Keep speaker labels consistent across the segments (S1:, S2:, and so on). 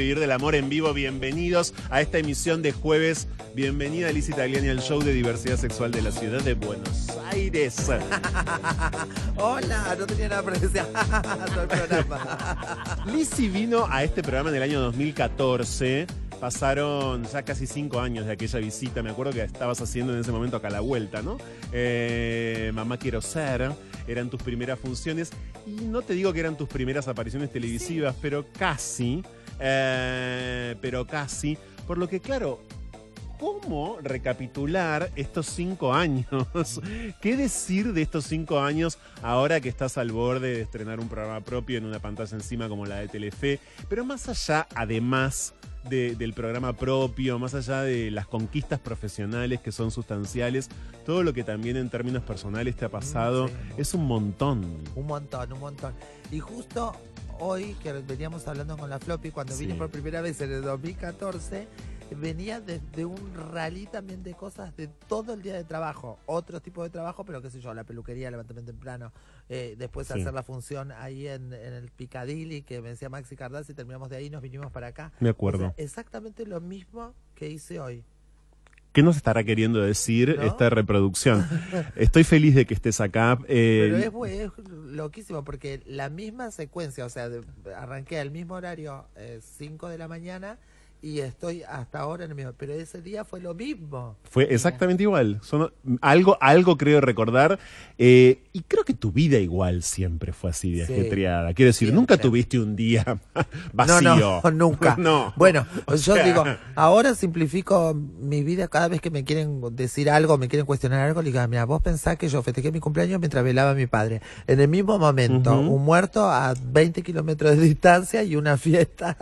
S1: vivir del amor en vivo. Bienvenidos a esta emisión de jueves. Bienvenida Lizzie Tagliani al show de diversidad sexual de la ciudad de Buenos Aires.
S2: Hola, no tenía nada para decir. Todo el programa.
S1: Lizzie vino a este programa en el año 2014. Pasaron ya casi cinco años de aquella visita. Me acuerdo que estabas haciendo en ese momento acá la vuelta, ¿no? Eh, Mamá quiero ser. Eran tus primeras funciones. Y no te digo que eran tus primeras apariciones televisivas, pero casi. Eh, pero casi. Por lo que, claro, ¿Cómo recapitular estos cinco años? ¿Qué decir de estos cinco años ahora que estás al borde de estrenar un programa propio en una pantalla encima como la de Telefe? Pero más allá, además de- del programa propio, más allá de las conquistas profesionales que son sustanciales, todo lo que también en términos personales te ha pasado
S2: sí.
S1: es un montón.
S2: Un montón, un montón. Y justo hoy que veníamos hablando con la Floppy, cuando
S1: Sí.
S2: vine por primera vez en el 2014, venía desde un rally también de cosas de todo el día de trabajo. Otro tipo de trabajo, pero qué sé yo, la peluquería, levantarme temprano. eh, después
S1: Sí.
S2: hacer la función ahí en, en el Piccadilly, que me decía Maxi Cardazzi, terminamos de ahí y nos vinimos para acá.
S1: Me
S2: O
S1: acuerdo.
S2: sea, exactamente lo mismo que hice hoy.
S1: ¿Qué nos estará queriendo decir
S2: ¿No?
S1: esta reproducción? Estoy feliz de que estés acá. eh,
S2: Pero es, es loquísimo porque la misma secuencia, o sea, de- arranqué al mismo horario, 5 de la mañana, y estoy hasta ahora en el mismo. Pero ese día fue lo mismo.
S1: Fue exactamente igual. Son, algo, algo creo recordar. eh, y creo que tu vida igual siempre fue así de ajetreada. Quiero decir,
S2: Siempre.
S1: nunca tuviste un día vacío.
S2: No, no, nunca.
S1: No.
S2: Bueno,
S1: O
S2: yo
S1: sea,
S2: digo, ahora simplifico mi vida cada vez que me quieren decir algo, me quieren cuestionar algo, le digo, mira, vos pensás que yo festejé mi cumpleaños mientras velaba a mi padre. En el mismo momento, un muerto a 20 kilómetros de distancia y una fiesta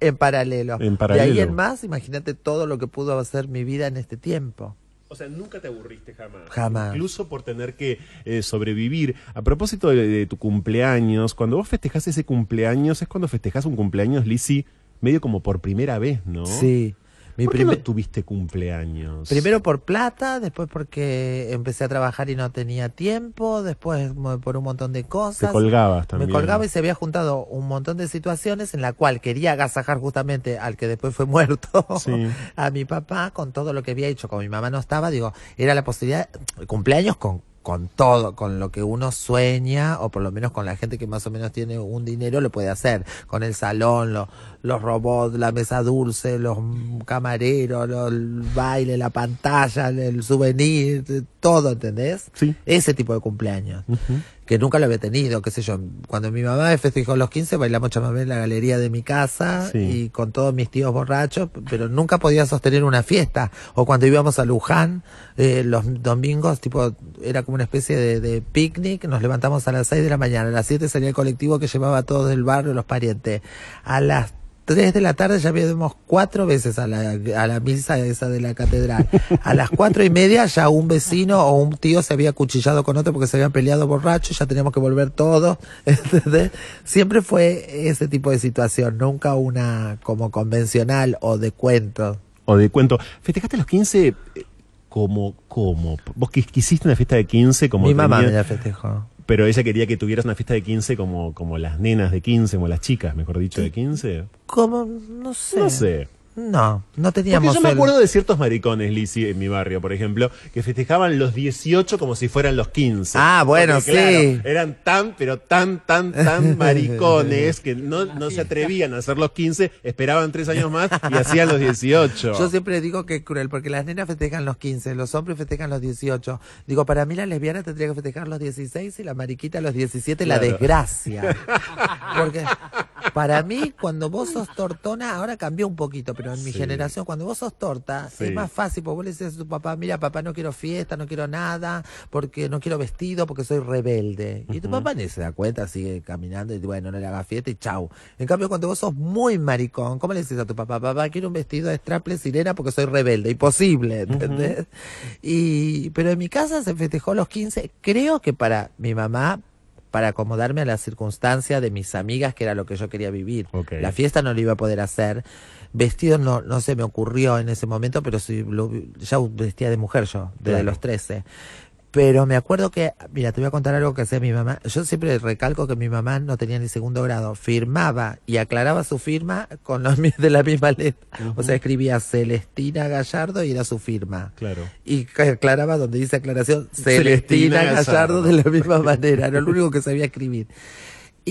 S2: en paralelo.
S1: En
S2: De
S1: paralelo.
S2: ahí en más, imagínate todo lo que pudo hacer mi vida en este tiempo.
S1: O sea, nunca te aburriste jamás.
S2: Jamás.
S1: Incluso por tener que eh, sobrevivir. A propósito de, de tu cumpleaños, cuando vos festejás ese cumpleaños, es cuando festejás un cumpleaños, Lizzy, medio como por primera vez, ¿no?
S2: Sí. Mi
S1: ¿Por qué no
S2: primer-
S1: tuviste cumpleaños?
S2: Primero por plata, después porque empecé a trabajar y no tenía tiempo, después por un montón de
S1: Te
S2: cosas.
S1: colgabas también.
S2: Me colgaba y se había juntado un montón de situaciones en la cual quería agasajar justamente al que después fue muerto,
S1: Sí.
S2: a mi papá, con todo lo que había hecho. Como mi mamá no estaba, digo, era la posibilidad, cumpleaños con, con todo, con lo que uno sueña, o por lo menos con la gente que más o menos tiene un dinero, lo puede hacer. Con el salón, lo- los robots, la mesa dulce, los camareros, el baile, la pantalla, el souvenir, todo, ¿entendés?
S1: Sí.
S2: Ese tipo de cumpleaños que nunca lo había tenido, qué sé yo. Cuando mi mamá me festejó los 15, bailamos chamamé en la galería de mi casa
S1: Sí.
S2: y con todos mis tíos borrachos, pero nunca podía sostener una fiesta. O cuando íbamos a Luján, eh, los domingos, tipo, era como una especie de, de picnic, nos levantamos a las 6 de la mañana, a las 7 salía el colectivo que llevaba a todos del barrio, los parientes. A las 3 de la tarde ya habíamos cuatro veces a la, a la misa esa de la catedral. A las cuatro y media ya un vecino o un tío se había cuchillado con otro porque se habían peleado borrachos, ya teníamos que volver todos. Siempre fue ese tipo de situación, nunca una como convencional o de cuento.
S1: O de cuento. ¿Festejaste los 15 eh, como, como? ¿Vos quis- quisiste una fiesta de 15 como
S2: Mi mamá
S1: tenía-
S2: me la festejó.
S1: Pero ella quería que tuvieras una fiesta de 15 como, como las nenas de 15, como las chicas, mejor dicho, de 15.
S2: ¿Cómo? No sé.
S1: No sé.
S2: No, no
S1: Porque
S2: teníamos.
S1: yo me
S2: el-
S1: acuerdo de ciertos maricones, Lizzy, en mi barrio, por ejemplo, que festejaban los 18 como si fueran los 15.
S2: Ah, bueno,
S1: Porque,
S2: sí.
S1: claro, eran tan, pero tan, tan, tan maricones que no, no se atrevían a hacer los 15, esperaban tres años más y hacían los 18.
S2: Yo siempre digo que es cruel, porque las nenas festejan los 15, los hombres festejan los 18. Digo, para mí la lesbiana tendría que festejar los 16 y la mariquita los 17, la desgracia. Porque para mí, cuando vos sos tortona, ahora cambió un poquito, pero en mi
S1: Sí.
S2: generación, cuando vos sos torta,
S1: Sí.
S2: es más fácil, porque vos le dices a tu papá, mira, papá, no quiero fiesta, no quiero nada, porque no quiero vestido, porque soy rebelde. Y tu papá ni se da cuenta, sigue caminando y bueno, no le hagas fiesta y chau. En cambio, cuando vos sos muy maricón, ¿cómo le dices a tu papá? Papá, quiero un vestido de straple sirena porque soy rebelde. Imposible, ¿entendés? y, pero en mi casa se festejó los 15, creo que para mi mamá, para acomodarme a la circunstancia de mis amigas, que era lo que yo quería vivir. La fiesta no lo iba a poder hacer. Vestido no, no se me ocurrió en ese momento, pero sí, lo- ya vestía de mujer yo, desde
S1: Claro.
S2: los 13. Pero me acuerdo que, mira, te voy a contar algo que hacía mi mamá. Yo siempre recalco que mi mamá no tenía ni segundo grado. Firmaba y aclaraba su firma con los de la misma letra. O sea, escribía Celestina Gallardo y era su firma.
S1: Claro.
S2: Y aclaraba donde dice aclaración
S1: Celestina
S2: Celestina,
S1: Gallardo.
S2: Gallardo de la misma manera. Era lo único que sabía escribir.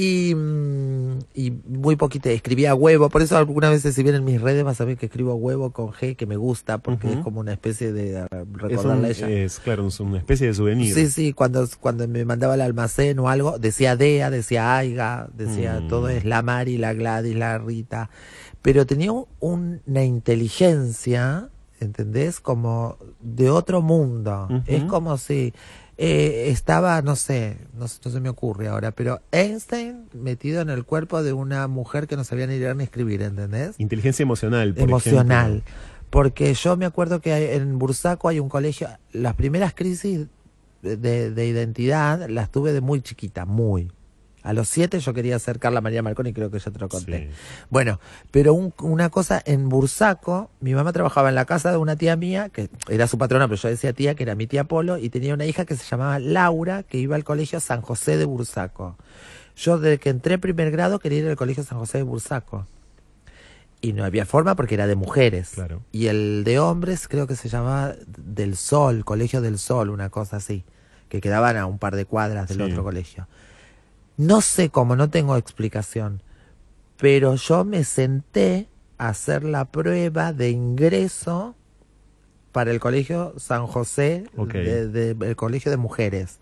S2: Y, mm, y muy poquito, escribía huevo, por eso algunas veces si bien en mis redes vas a ver que escribo huevo con G, que me gusta, porque es como una especie de
S1: Es, un-
S2: recordarle a ella.
S1: es, claro, es una especie de souvenir.
S2: Sí, sí, cuando, cuando me mandaba al almacén o algo, decía Dea, decía Aiga, decía
S1: Mm.
S2: todo es la Mari, la Gladys, la Rita. Pero tenía un- una inteligencia, ¿entendés? Como de otro mundo. Es como si eh, estaba, no sé, no, no se me ocurre ahora, pero Einstein metido en el cuerpo de una mujer que no sabía ni leer ni escribir, ¿entendés?
S1: Inteligencia emocional, por
S2: emocional.
S1: ejemplo.
S2: Porque yo me acuerdo que en Bursaco hay un colegio, las primeras crisis de, de- de identidad las tuve de muy chiquita, muy. A los siete yo quería ser Carla María Marconi, creo que ya te lo conté.
S1: Sí.
S2: Bueno, pero un- una cosa, en Bursaco, mi mamá trabajaba en la casa de una tía mía, que era su patrona, pero yo decía tía, que era mi tía Polo, y tenía una hija que se llamaba Laura, que iba al colegio San José de Bursaco. Yo desde que entré en primer grado quería ir al colegio San José de Bursaco. Y no había forma porque era de mujeres.
S1: Claro.
S2: Y el de hombres creo que se llamaba Del Sol, Colegio del Sol, una cosa así, que quedaban a un par de cuadras del
S1: Sí.
S2: otro colegio. No sé cómo, no tengo explicación, pero yo me senté a hacer la prueba de ingreso para el colegio San José, de- el colegio de mujeres.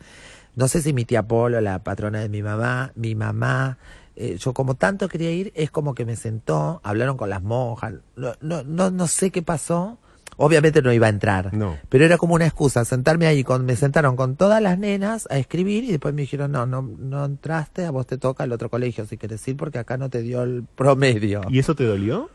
S2: No sé si mi tía Polo, la patrona de mi mamá, mi mamá, eh, yo como tanto quería ir, es como que me sentó, hablaron con las monjas, no, no, no, no sé qué pasó. Obviamente no iba a entrar,
S1: No.
S2: pero era como una excusa, sentarme ahí, con, me sentaron con todas las nenas a escribir y después me dijeron, no, no, no entraste, a vos te toca el otro colegio si querés ir porque acá no te dio el promedio.
S1: ¿Y eso te dolió?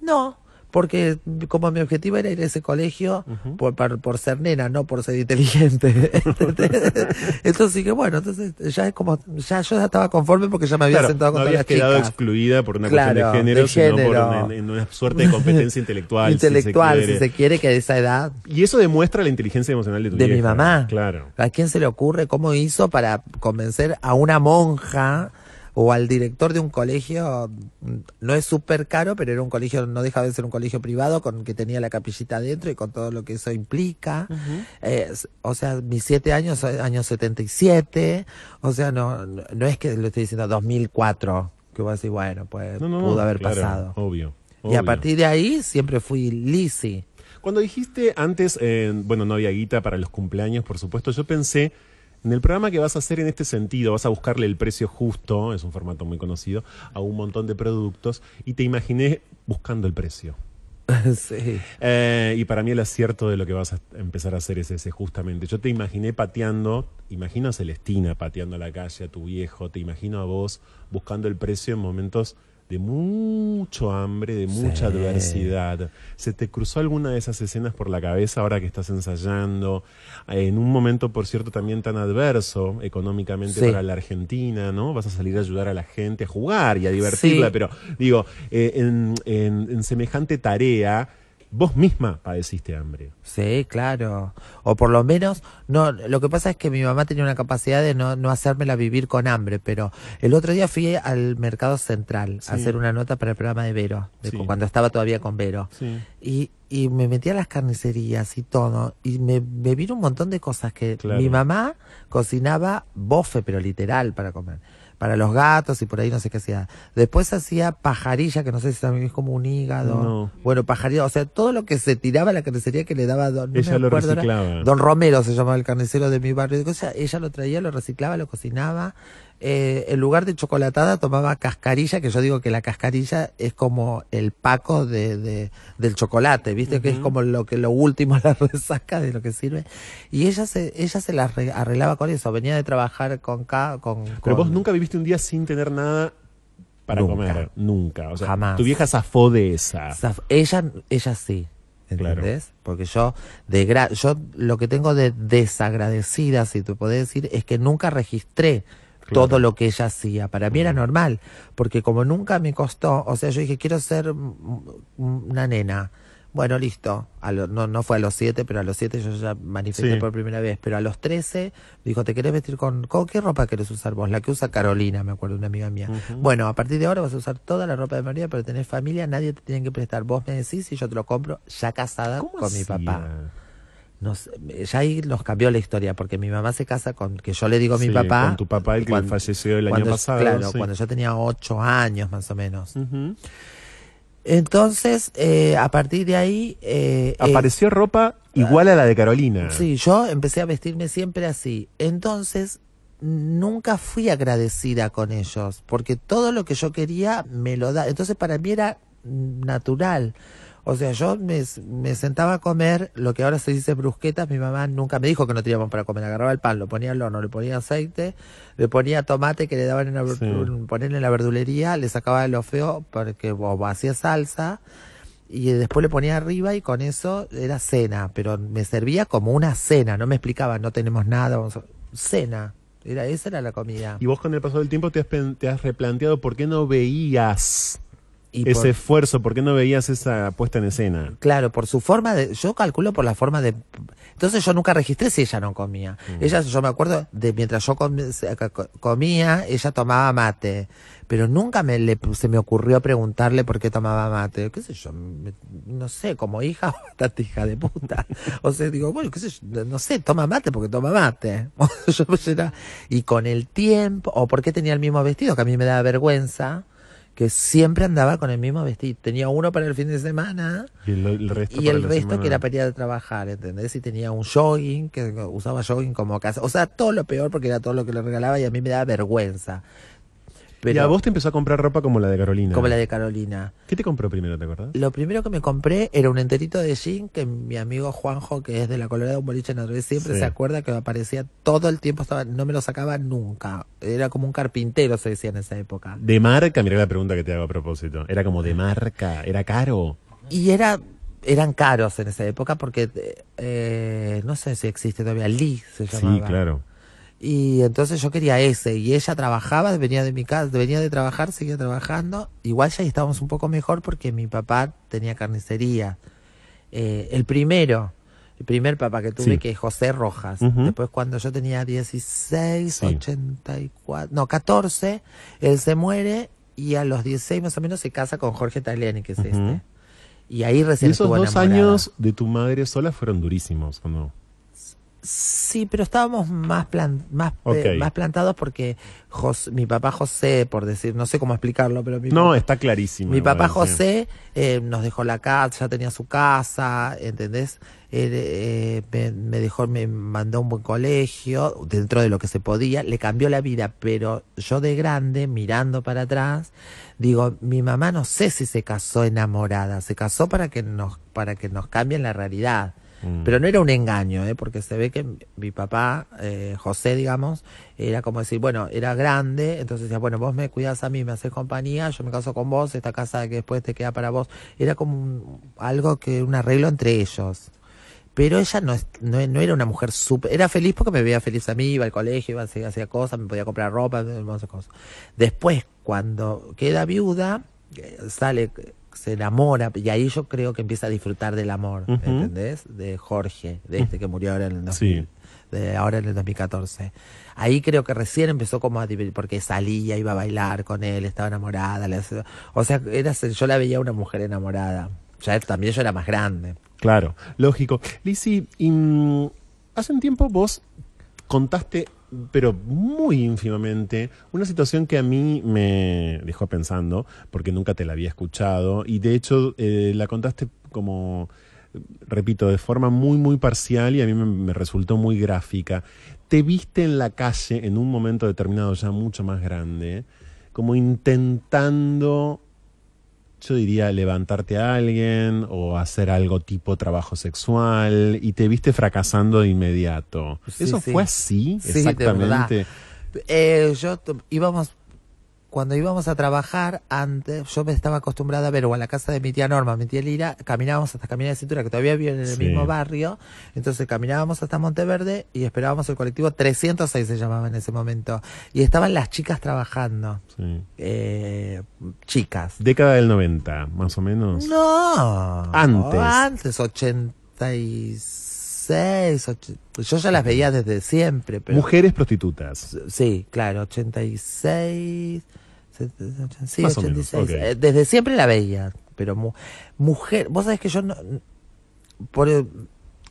S2: No, porque como mi objetivo era ir a ese colegio
S1: Ujú.
S2: por, por, por ser nena, no por ser inteligente. entonces dije, bueno, entonces ya es como, ya yo ya estaba conforme porque ya me había
S1: Claro,
S2: sentado con
S1: no habías
S2: las
S1: quedado
S2: chicas.
S1: excluida por una
S2: Claro,
S1: cuestión de género,
S2: de
S1: sino por
S2: género.
S1: una, en una suerte de competencia intelectual. si se
S2: Intelectual, si se quiere, que a esa edad
S1: Y eso demuestra la inteligencia emocional de tu
S2: de mi
S1: vieja.
S2: mamá.
S1: Claro.
S2: ¿A quién se le ocurre cómo hizo para convencer a una monja o al director de un colegio? No es súper caro, pero era un colegio, no deja de ser un colegio privado con que tenía la capillita adentro y con todo lo que eso implica. Eh, o sea, mis siete años, eh, año 77, o sea, no, no, no es que lo estoy diciendo 2004, que voy a decir, bueno, pues
S1: No, no, no,
S2: pudo haber
S1: claro,
S2: pasado.
S1: Obvio.
S2: Y a partir de ahí siempre fui lisi.
S1: Cuando dijiste antes, eh, bueno, no había guita para los cumpleaños, por supuesto, yo pensé en el programa que vas a hacer en este sentido, vas a buscarle el precio justo, es un formato muy conocido, a un montón de productos y te imaginé buscando el precio.
S2: sí.
S1: Eh, y para mí el acierto de lo que vas a empezar a hacer es ese, justamente. Yo te imaginé pateando, imagino a Celestina pateando a la calle a tu viejo, te imagino a vos buscando el precio en momentos de mucho hambre, de mucha
S2: Sí.
S1: adversidad. ¿Se te cruzó alguna de esas escenas por la cabeza ahora que estás ensayando? Eh, En un momento, por cierto, también tan adverso económicamente
S2: Sí.
S1: para la Argentina, ¿no? Vas a salir a ayudar a la gente a jugar y a divertirla,
S2: Sí.
S1: pero digo, eh, en, en- en semejante tarea, vos misma padeciste hambre.
S2: Sí, claro. O por lo menos, no, lo que pasa es que mi mamá tenía una capacidad de no, no hacérmela vivir con hambre, pero el otro día fui al Mercado Central
S1: Sí.
S2: a hacer una nota para el programa de Vero, de
S1: Sí.
S2: cuando estaba todavía con Vero.
S1: Sí.
S2: Y, y me metí a las carnicerías y todo, y me, me vino un montón de cosas que
S1: Claro.
S2: mi mamá cocinaba bofe, pero literal para comer. Para los gatos y por ahí no sé qué hacía. Después hacía pajarilla, que no sé si también es como un hígado.
S1: No.
S2: Bueno, pajarilla, o sea, todo lo que se tiraba a la carnicería que le daba don, no
S1: Ella
S2: me acuerdo
S1: reciclaba.
S2: Don Romero se llamaba el carnicero de mi barrio. O sea, ella lo traía, lo reciclaba, lo cocinaba. Eh, en lugar de chocolatada tomaba cascarilla, que yo digo que la cascarilla es como el paco de, de- del chocolate, ¿viste? Que es como lo que lo último la resaca de lo que sirve. Y ella se, ella se la arre- arreglaba con eso. Venía de trabajar con, ca- con,
S1: Pero vos nunca viviste un día sin tener nada para
S2: Nunca.
S1: comer. Nunca. O sea,
S2: Jamás.
S1: tu vieja zafó de esa.
S2: Zaf- Ella, ella sí.
S1: Claro.
S2: ¿Entendés? Porque yo, de gra- yo lo que tengo de desagradecida, si te podés decir, es que nunca registré
S1: Claro.
S2: todo lo que ella hacía. Para mí era normal, porque como nunca me costó, o sea, yo dije, quiero ser una nena. Bueno, listo. A lo- no, no fue a los 7, pero a los 7 yo ya manifesté
S1: Sí.
S2: por primera vez. Pero a los 13 dijo, ¿te querés vestir con, con qué ropa querés usar vos? La que usa Carolina, me acuerdo, una amiga mía. Bueno, a partir de ahora vas a usar toda la ropa de María, pero tenés familia, nadie te tiene que prestar. Vos me decís y yo te lo compro ya casada
S1: ¿Cómo
S2: con mi papá. No sé, ya ahí nos cambió la historia, porque mi mamá se casa con, que yo le digo a mi
S1: Sí,
S2: papá.
S1: Con tu papá, el que
S2: cuando-
S1: falleció el año pasado.
S2: Claro,
S1: sí.
S2: cuando yo tenía ocho años más o menos. Entonces, eh, a partir de ahí... eh, eh,
S1: Apareció ropa igual a la de Carolina.
S2: Sí, yo empecé a vestirme siempre así. Entonces, nunca fui agradecida con ellos, porque todo lo que yo quería me lo da. Entonces, para mí era natural. O sea, yo me, me sentaba a comer lo que ahora se dice brusquetas. Mi mamá nunca me dijo que no teníamos para comer. Agarraba el pan, lo ponía al horno, le ponía aceite, le ponía tomate que le daban en la,
S1: Sí.
S2: poner en la verdulería, le sacaba lo feo porque o hacía salsa y después le ponía arriba y con eso era cena, pero me servía como una cena, no me explicaba, no tenemos nada, vamos a... cena, era esa era la comida.
S1: Y vos con el paso del tiempo te has, te has replanteado por qué no veías
S2: Y
S1: ese
S2: por-
S1: esfuerzo, por qué no veías esa puesta en escena.
S2: claro, por su forma de, yo calculo por la forma de, entonces yo nunca registré si ella no comía.
S1: Mm.
S2: Ella, yo me acuerdo de mientras yo comía, ella tomaba mate, pero nunca me le, se me ocurrió preguntarle por qué tomaba mate. ¿Qué sé yo? me- no sé, como hija, bastante hija de puta. O sea, digo, bueno, qué sé yo, no sé, toma mate porque toma mate. Yo, pues, era- y con el tiempo, o porque tenía el mismo vestido, que a mí me daba vergüenza, que siempre andaba con el mismo vestido. Tenía uno para el fin de semana
S1: Y el, el resto,
S2: y
S1: para
S2: el
S1: la
S2: resto
S1: semana.
S2: que era para ir a trabajar, ¿entendés? Y tenía un jogging, que usaba jogging como casa. O sea, todo lo peor porque era todo lo que le regalaba y a mí me daba vergüenza. Pero,
S1: y a vos te empezó a comprar ropa como la de Carolina.
S2: como la de Carolina.
S1: ¿Qué te compró primero, te acordás?
S2: Lo primero que me compré era un enterito de jean que mi amigo Juanjo, que es de la Colorada, un boliche en Andrés, siempre
S1: Sí.
S2: se acuerda que aparecía todo el tiempo, estaba, no me lo sacaba nunca. Era como un carpintero, se decía en esa época.
S1: De marca, mirá la pregunta que te hago a propósito. Era como de marca, era caro.
S2: Y era eran caros en esa época porque eh, no sé si existe todavía Lee se llamaba.
S1: Sí, claro.
S2: Y entonces yo quería ese y ella trabajaba, venía de mi casa, venía de trabajar, seguía trabajando. Igual ya estábamos un poco mejor porque mi papá tenía carnicería. Eh, el primero, el primer papá que tuve
S1: Sí.
S2: que es José Rojas. Después cuando yo tenía 16,
S1: Sí.
S2: 84, no, 14, él se muere y a los 16 más o menos se casa con Jorge Tagliani, que es este. Y ahí
S1: Y
S2: recién
S1: esos
S2: estuvo
S1: dos
S2: enamorada.
S1: años de tu madre sola fueron durísimos, ¿o no?
S2: Sí, pero estábamos más plan- más, eh, más plantados porque mi papá José, por decir, no sé cómo explicarlo, pero mi,
S1: No,
S2: papá,
S1: está clarísimo.
S2: mi papá. José eh, nos dejó la casa, ya tenía su casa, ¿entendés? Él, eh, me, me dejó, me mandó a un buen colegio, dentro de lo que se podía, le cambió la vida, pero yo de grande, mirando para atrás, digo, mi mamá no sé si se casó enamorada, se casó para que nos, para que nos cambien la realidad.
S1: Mm.
S2: Pero no era un engaño, ¿eh? porque se ve que mi papá, eh, José, digamos, era como decir, bueno, era grande, entonces decía, bueno, vos me cuidas a mí, me haces compañía, yo me caso con vos, esta casa que después te queda para vos. Era como un- algo que, un arreglo entre ellos. Pero ella no, no, no era una mujer súper, era feliz porque me veía feliz a mí, iba al colegio, iba, hacía, hacía cosas, me podía comprar ropa, hermosas cosas. Después, cuando queda viuda, eh, sale, se enamora, y ahí yo creo que empieza a disfrutar del amor,
S1: Ujú.
S2: ¿entendés? De Jorge, de este que murió ahora en el 2000,
S1: Sí.
S2: de ahora en el 2014. Ahí creo que recién empezó como a divertir, porque salía, iba a bailar con él, estaba enamorada, le o sea, era, yo la veía una mujer enamorada. Ya también yo era más grande.
S1: Claro, lógico. Lizzy, mm, hace un tiempo vos contaste, pero muy ínfimamente, una situación que a mí me dejó pensando, porque nunca te la había escuchado, y de hecho eh, la contaste como, repito, de forma muy, muy parcial y a mí me, me resultó muy gráfica. Te viste en la calle en un momento determinado, ya mucho más grande, como intentando yo diría levantarte a alguien o hacer algo tipo trabajo sexual y te viste fracasando de inmediato.
S2: Sí,
S1: ¿Eso
S2: sí.
S1: fue así?
S2: Sí, de
S1: exactamente.
S2: Eh, yo íbamos cuando íbamos a trabajar antes, yo me estaba acostumbrada a ver o a la casa de mi tía Norma, mi tía Lira, caminábamos hasta Camina de Cintura, que todavía viven en el
S1: Sí.
S2: mismo barrio, entonces caminábamos hasta Monteverde y esperábamos el colectivo 306 se llamaba en ese momento, y estaban las chicas trabajando,
S1: Sí.
S2: eh, chicas.
S1: Década del 90, más o menos.
S2: No,
S1: Antes.
S2: antes, 86, och- yo ya las veía desde siempre, pero...
S1: Mujeres prostitutas.
S2: Sí, claro, 86. set- Sí,
S1: Más o menos,
S2: 86.
S1: ok.
S2: Eh, Desde siempre la veía, pero mu- mujer, vos sabés que yo no, por, eh,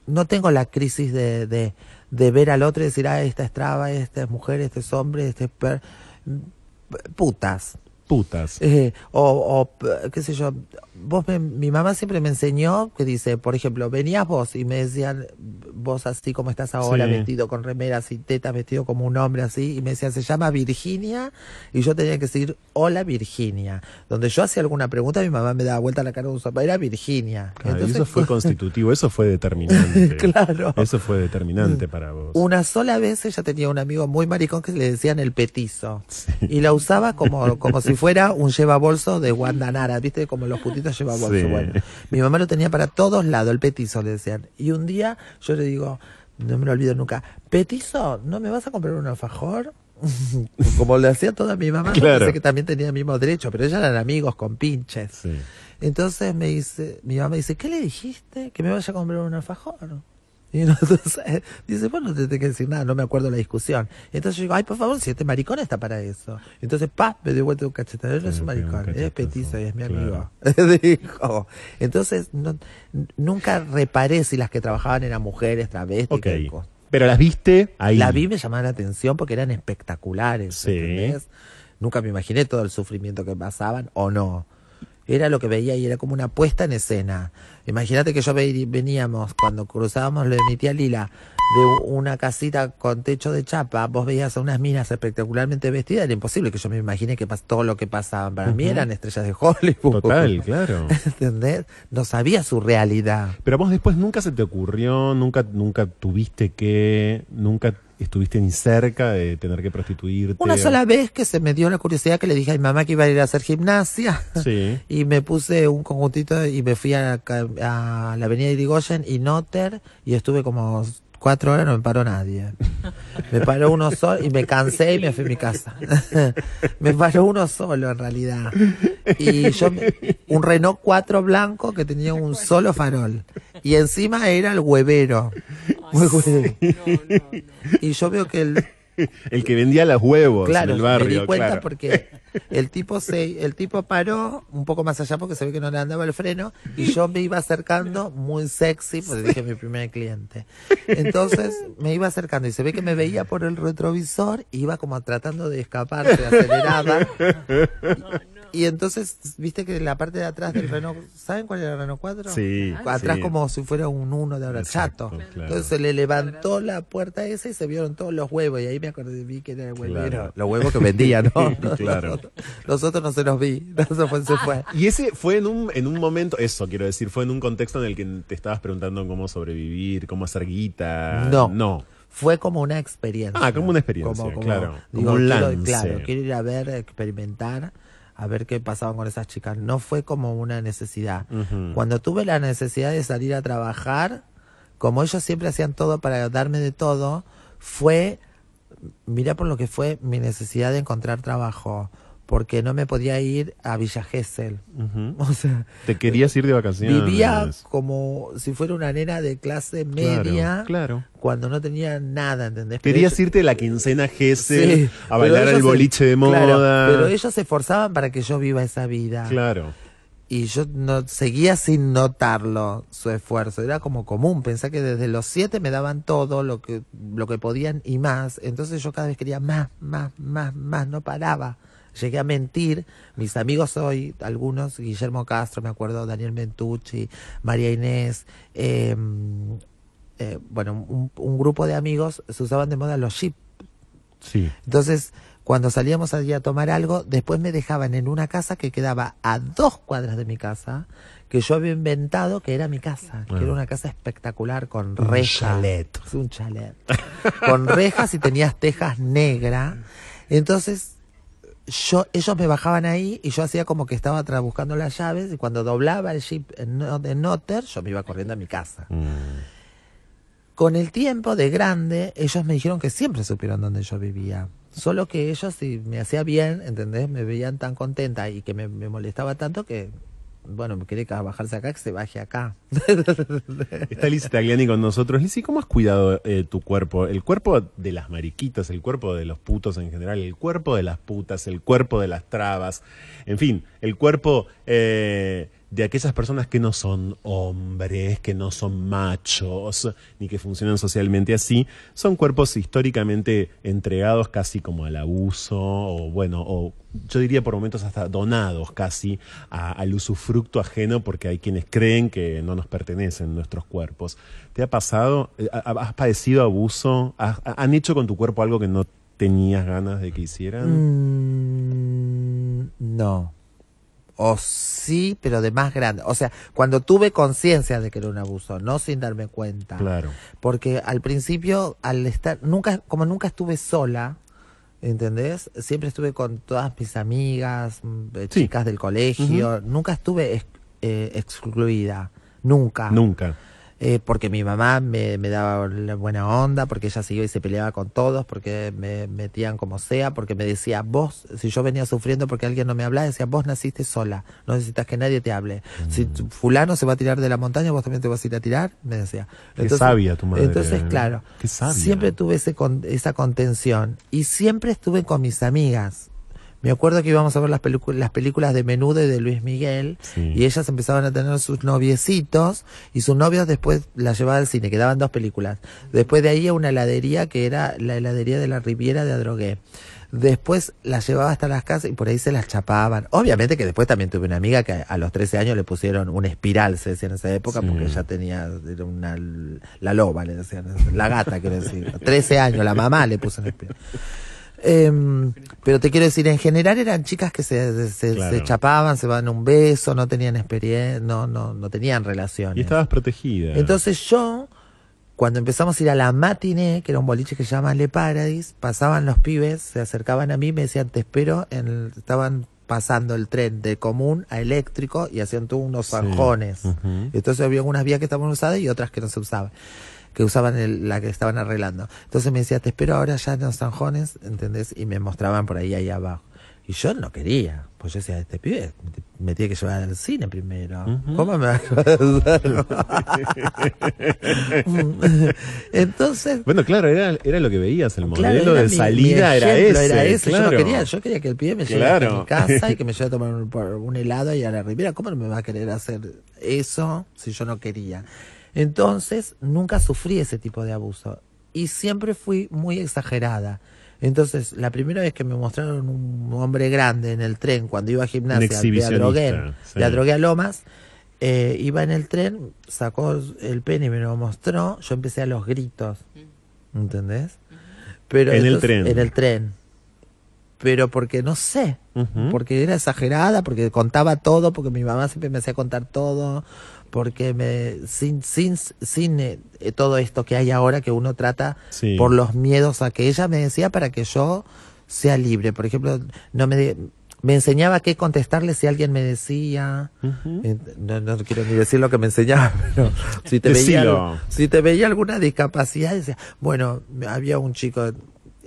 S2: no tengo la crisis de, de, de ver al otro y decir, ah, esta es traba, esta es mujer, este es hombre, este es per- putas.
S1: Putas.
S2: Eh, o, o, qué sé yo, vos me- mi mamá siempre me enseñó que dice, por ejemplo, venías vos y me decían, vos así como estás ahora,
S1: Sí.
S2: vestido con remeras y tetas, vestido como un hombre así, y me decían, se llama Virginia, y yo tenía que decir, hola Virginia. Donde yo hacía alguna pregunta, mi mamá me daba vuelta la cara de un zapato, era Virginia.
S1: Claro, y eso fue constitutivo, eso fue determinante.
S2: Claro.
S1: Eso fue determinante para vos.
S2: Una sola vez ella tenía un amigo muy maricón que le decían el petizo.
S1: Sí.
S2: Y la usaba como, como si fuera un llevabolso de Wanda Nara, ¿viste? Como los putitos llevabolso.
S1: Sí.
S2: Bueno, mi mamá lo tenía para todos lados, el petizo le decían. Y un día yo le digo, no me lo olvido nunca, petizo, ¿no me vas a comprar un alfajor? como le hacía toda mi mamá,
S1: Claro.
S2: pensé que también tenía el mismo derecho, pero ellos eran amigos con pinches.
S1: Sí.
S2: Entonces me dice, mi mamá dice, ¿qué le dijiste? Que me vaya a comprar un alfajor. Y entonces dice, bueno, no te tengo que decir nada, no me acuerdo la discusión. Entonces yo digo, ay, por favor, si este maricón está para eso. Entonces, pa, me dio vuelta un cachetador, no es un maricón, es petizo y es mi
S1: Claro.
S2: amigo. Dijo. Entonces, no- nunca reparé si las que trabajaban eran mujeres, travestis.
S1: Pero las viste ahí.
S2: La vi me llamaban la atención porque eran espectaculares. Nunca me imaginé todo el sufrimiento que pasaban o no. Era lo que veía y era como una puesta en escena. Imagínate que yo ve- veníamos, cuando cruzábamos lo de mi tía Lila, de una casita con techo de chapa, vos veías a unas minas espectacularmente vestidas, era imposible que yo me imagine que todo lo que pasaban. Para mí eran estrellas de Hollywood.
S1: Total, claro.
S2: ¿Entendés? No sabía su realidad.
S1: Pero vos después nunca se te ocurrió, nunca, nunca tuviste que, nunca estuviste ni cerca de tener que prostituirte.
S2: Una sola vez que se me dio la curiosidad que le dije a mi mamá que iba a ir a hacer gimnasia.
S1: Sí.
S2: Y me puse un conjuntito y me fui a, la avenida Irigoyen y Noter y estuve como cuatro horas, no me paró nadie. Me paró uno solo y me cansé y me fui a mi casa. me paró uno solo en realidad. Y yo, un Renault 4 blanco que tenía un solo farol. Y encima era el huevero. Muy. Y yo veo que el,
S1: El que vendía los huevos
S2: claro,
S1: en el barrio.
S2: me di cuenta
S1: claro.
S2: porque el tipo se, el tipo paró un poco más allá porque se ve que no le andaba el freno y yo me iba acercando muy sexy, porque dije mi primer cliente. Entonces me iba acercando y se ve que me veía por el retrovisor y iba como tratando de escaparse, acelerada. Y entonces, viste que la parte de atrás del Renault, ¿saben cuál era el Renault 4?
S1: Sí.
S2: Atrás
S1: sí.
S2: como si fuera un uno de ahora chato.
S1: claro.
S2: Entonces se le levantó la puerta esa y se vieron todos los huevos. Y ahí me acordé, vi que era el huevero.
S1: Claro.
S2: Los huevos que vendía, ¿no?
S1: Claro.
S2: Los otros no se los vi. Fue, se fue.
S1: Y ese fue en un, en un momento, eso quiero decir, fue en un contexto en el que te estabas preguntando cómo sobrevivir, cómo hacer guita.
S2: No.
S1: No.
S2: Fue como una experiencia.
S1: Ah, como una experiencia, claro. Como un
S2: quiero-
S1: lance.
S2: Claro, quiero ir a ver, experimentar, a ver qué pasaba con esas chicas. No fue como una necesidad. Cuando tuve la necesidad de salir a trabajar, como ellos siempre hacían todo para darme de todo, fue, mira por lo que fue mi necesidad de encontrar trabajo, porque no me podía ir a Villa Gesell.
S1: Ujú.
S2: O sea,
S1: Te querías ir de vacaciones.
S2: vivía como si fuera una nena de clase media
S1: Claro.
S2: cuando no tenía nada, ¿entendés?
S1: Querías
S2: ellos-
S1: irte de la quincena Gesell
S2: Sí,
S1: a bailar al
S2: se-
S1: boliche de moda.
S2: claro, pero ellos se esforzaban para que yo viva esa vida.
S1: Claro.
S2: Y yo no seguía sin notarlo, su esfuerzo. Era como común. Pensé que desde los siete me daban todo lo que, lo que podían y más. Entonces yo cada vez quería más, más, más, más. No paraba. Llegué a mentir. Mis amigos hoy, algunos, Guillermo Castro, me acuerdo, Daniel Mentucci, María Inés, eh, eh, bueno, un, un grupo de amigos se usaban de moda los chips.
S1: Sí.
S2: Entonces, cuando salíamos allí a tomar algo, después me dejaban en una casa que quedaba a dos cuadras de mi casa, que yo había inventado que era mi casa, que
S1: Ah.
S2: era una casa espectacular con
S1: Un
S2: rejas.
S1: chalet.
S2: Un chalet. con rejas y tenías tejas negras. Entonces, yo, ellos me bajaban ahí y yo hacía como que estaba atrás buscando las llaves y cuando doblaba el jeep en Notter, yo me iba corriendo a mi casa.
S1: Mm.
S2: Con el tiempo de grande, ellos me dijeron que siempre supieron dónde yo vivía. Solo que ellos, si me hacía bien, ¿entendés? Me veían tan contenta y que me, me molestaba tanto que, bueno, que bajarse acá, que se baje acá.
S1: Está Lizzie Tagliani con nosotros. Lizzie, ¿cómo has cuidado eh, tu cuerpo? El cuerpo de las mariquitas, el cuerpo de los putos en general, el cuerpo de las putas, el cuerpo de las trabas, en fin, el cuerpo eh, de aquellas personas que no son hombres, que no son machos, ni que funcionan socialmente así, son cuerpos históricamente entregados casi como al abuso, o bueno, o yo diría por momentos hasta donados casi al usufructo ajeno, porque hay quienes creen que no nos pertenecen nuestros cuerpos. ¿Te ha pasado? Eh, ha- ¿Has padecido abuso? ¿Has- ¿Han hecho con tu cuerpo algo que no tenías ganas de que hicieran?
S2: Mm, no. O sí, pero de más grande. O sea, cuando tuve conciencia de que era un abuso, no sin darme cuenta.
S1: Claro.
S2: Porque al principio, al estar, nunca, como nunca estuve sola, ¿entendés? Siempre estuve con todas mis amigas, mm, eh,
S1: Sí.
S2: chicas del colegio, nunca estuve ex- eh, excluida, nunca.
S1: Nunca.
S2: Eh, porque mi mamá me, me daba la buena onda, porque ella se iba y se peleaba con todos, porque me metían como sea, porque me decía, vos, si yo venía sufriendo porque alguien no me hablaba, decía, vos naciste sola, no necesitas que nadie te hable. Si
S1: Mm.
S2: tu- fulano se va a tirar de la montaña, vos también te vas a ir a tirar, me decía.
S1: Qué sabia tu madre.
S2: Entonces, claro,
S1: Qué sabia.
S2: siempre tuve ese con- esa contención y siempre estuve con mis amigas. Me acuerdo que íbamos a ver las, las películas de Menudo y de Luis Miguel
S1: Sí.
S2: y ellas empezaban a tener sus noviecitos y sus novios después las llevaban al cine, quedaban dos películas. Después de ahí a una heladería que era la heladería de la Riviera de Adrogué. Después las llevaba hasta las casas y por ahí se las chapaban. Obviamente que después también tuve una amiga que a los 13 años le pusieron una espiral, se decía en esa época,
S1: Sí.
S2: porque ella tenía era una, la loba, le decían, la gata, quiero decir. 13 años, la mamá le puso una espiral. Em, pero te quiero decir, en general eran chicas que se, se,
S1: Claro.
S2: se chapaban, se van un beso, no tenían experiencia, no, no, no tenían relaciones.
S1: Y estabas protegida.
S2: Entonces yo, cuando empezamos a ir a la matiné, que era un boliche que se llama Le Paradis, pasaban los pibes, se acercaban a mí, me decían, te espero, en el- estaban pasando el tren de común a eléctrico y hacían todos unos zanjones. Entonces había unas vías que estaban usadas y otras que no se usaban que usaban el- la que estaban arreglando. Entonces me decía, te espero ahora ya en los zanjones, ¿entendés? Y me mostraban por ahí, ahí abajo. Y yo no quería, pues yo decía, este pibe me tiene que llevar al cine primero. ¿Cómo me va a Entonces,
S1: Bueno, claro, era, era lo que veías, el
S2: claro,
S1: modelo de
S2: mi-
S1: salida
S2: mi
S1: era ese.
S2: era ese. Yo, no
S1: claro.
S2: quería, yo quería que el pibe me llevara a
S1: Claro.
S2: mi casa y que me lleve a tomar un, por un helado y a la Riviera. ¿Cómo no me va a querer hacer eso si yo no quería? Entonces, nunca sufrí ese tipo de abuso. Y siempre fui muy exagerada. Entonces, la primera vez que me mostraron un hombre grande en el tren cuando iba a gimnasia de Adrogué,
S1: sí.
S2: a Lomas, eh, iba en el tren, sacó el pene y me lo mostró, yo empecé a los gritos. ¿Entendés? Pero
S1: En el tren.
S2: En el tren. Pero porque no sé, porque era exagerada, porque contaba todo, porque mi mamá siempre me hacía contar todo, porque me sin sin sin eh, eh, todo esto que hay ahora que uno trata
S1: Sí.
S2: por los miedos a que ella me decía para que yo sea libre. Por ejemplo, no me de- me enseñaba qué contestarle si alguien me decía. No, no quiero ni decir lo que me enseñaba, pero si te veía, si te veía alguna discapacidad, decía, bueno, había un chico,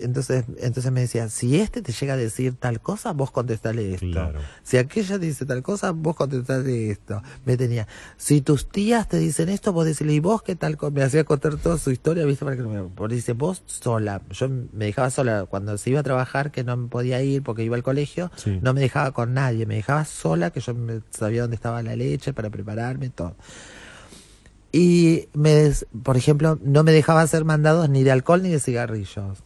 S2: entonces, entonces me decía, si este te llega a decir tal cosa, vos contestale esto.
S1: Claro.
S2: Si aquella dice tal cosa, vos contestale esto. Me tenía, si tus tías te dicen esto, vos decirle, y vos qué tal, co-?" me hacía contar toda su historia, viste, para que me, porque dice, vos sola, yo me dejaba sola cuando se iba a trabajar, que no me podía ir porque iba al colegio,
S1: Sí.
S2: no me dejaba con nadie, me dejaba sola, que yo me- sabía dónde estaba la leche para prepararme, todo. Y, me, des- por ejemplo, no me dejaba hacer mandados ni de alcohol ni de cigarrillos.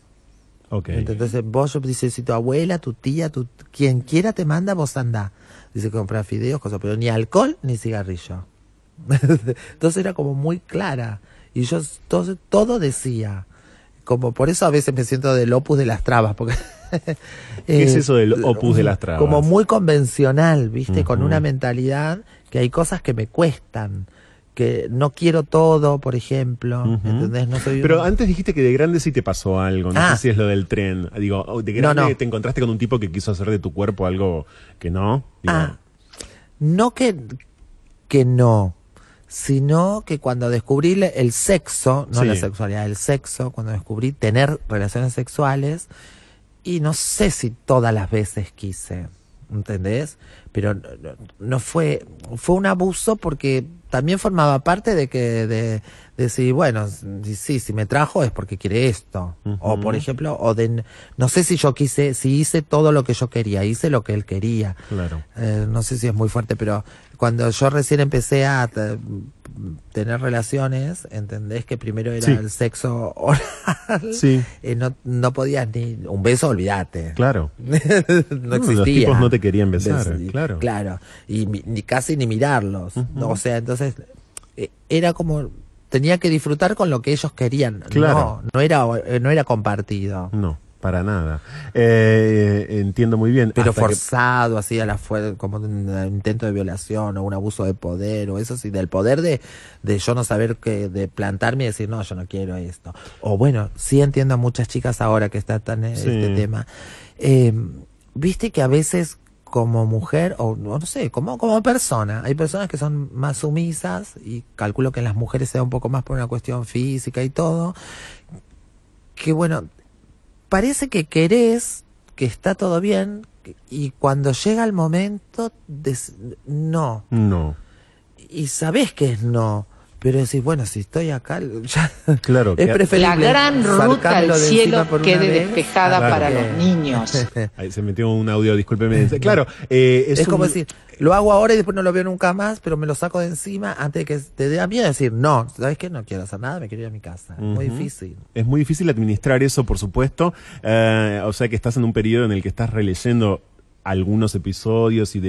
S2: Entonces vos yo dice, si tu abuela, tu tía, tu, quien quiera te manda, vos andá. Dice comprar fideos, cosas, pero ni alcohol ni cigarrillo. Entonces era como muy clara. Y yo todo, todo decía. Como por eso a veces me siento del opus de las trabas, porque
S1: ¿Qué es
S2: eh,
S1: eso del opus de las trabas?
S2: Como muy convencional, ¿viste? Con una mentalidad que hay cosas que me cuestan, que no quiero todo, por ejemplo. ¿entendés? No soy
S1: Pero
S2: un-
S1: antes dijiste que de grande sí te pasó algo. No
S2: Ah.
S1: sé si es lo del tren. Digo, oh, de grande
S2: No, no.
S1: te encontraste con un tipo que quiso hacer de tu cuerpo algo que no. Digo,
S2: Ah, no que, que no, sino que cuando descubrí el sexo, no
S1: Sí.
S2: la sexualidad, el sexo, cuando descubrí tener relaciones sexuales, y no sé si todas las veces quise, ¿entendés? Pero no- no fue, fue un abuso porque también formaba parte de que, de, de decir, bueno, sí, si me trajo es porque quiere esto. O por ejemplo, o de, no sé si yo quise, si hice todo lo que yo quería, hice lo que él quería.
S1: Claro.
S2: Eh, no sé si es muy fuerte, pero cuando yo recién empecé a te- tener relaciones, entendés que primero era
S1: Sí.
S2: el sexo oral.
S1: Sí.
S2: Eh, no, no podías ni un beso, olvídate.
S1: Claro.
S2: no
S1: los
S2: existía.
S1: tipos no te querían besar,
S2: Bes-
S1: claro.
S2: Claro. Y mi- ni casi ni mirarlos. O sea, entonces eh, era como tenía que disfrutar con lo que ellos querían.
S1: Claro.
S2: No, no era eh, no era compartido.
S1: No, para nada. Eh, entiendo muy bien.
S2: Pero
S1: Hasta que-
S2: forzado, así a la como un intento de violación o un abuso de poder o eso sí, del poder de, de yo no saber que, de plantarme y decir, no, yo no quiero esto. O bueno, sí entiendo a muchas chicas ahora que está tan en
S1: Sí.
S2: este tema. Eh, Viste que a veces como mujer, o no sé, como, como persona, hay personas que son más sumisas y calculo que en las mujeres sea un poco más por una cuestión física y todo, que bueno, parece que querés, que está todo bien, y cuando llega el momento, des- no.
S1: No.
S2: Y sabés que es no. Pero decís, bueno, si estoy acá, ya
S1: Claro.
S2: es preferible.
S3: La gran ruta al cielo quede
S2: vez.
S3: despejada
S1: Claro.
S3: para los niños.
S1: Ahí se metió un audio, discúlpeme. Claro, eh, es,
S2: Es, como decir, lo hago ahora y después no lo veo nunca más, pero me lo saco de encima antes de que te dé miedo decir, no, ¿sabes qué? No quiero hacer nada, me quiero ir a mi casa. Muy
S1: Ujú.
S2: difícil.
S1: Es muy difícil administrar eso, por supuesto. Eh, o sea que estás en un periodo en el que estás releyendo algunos episodios y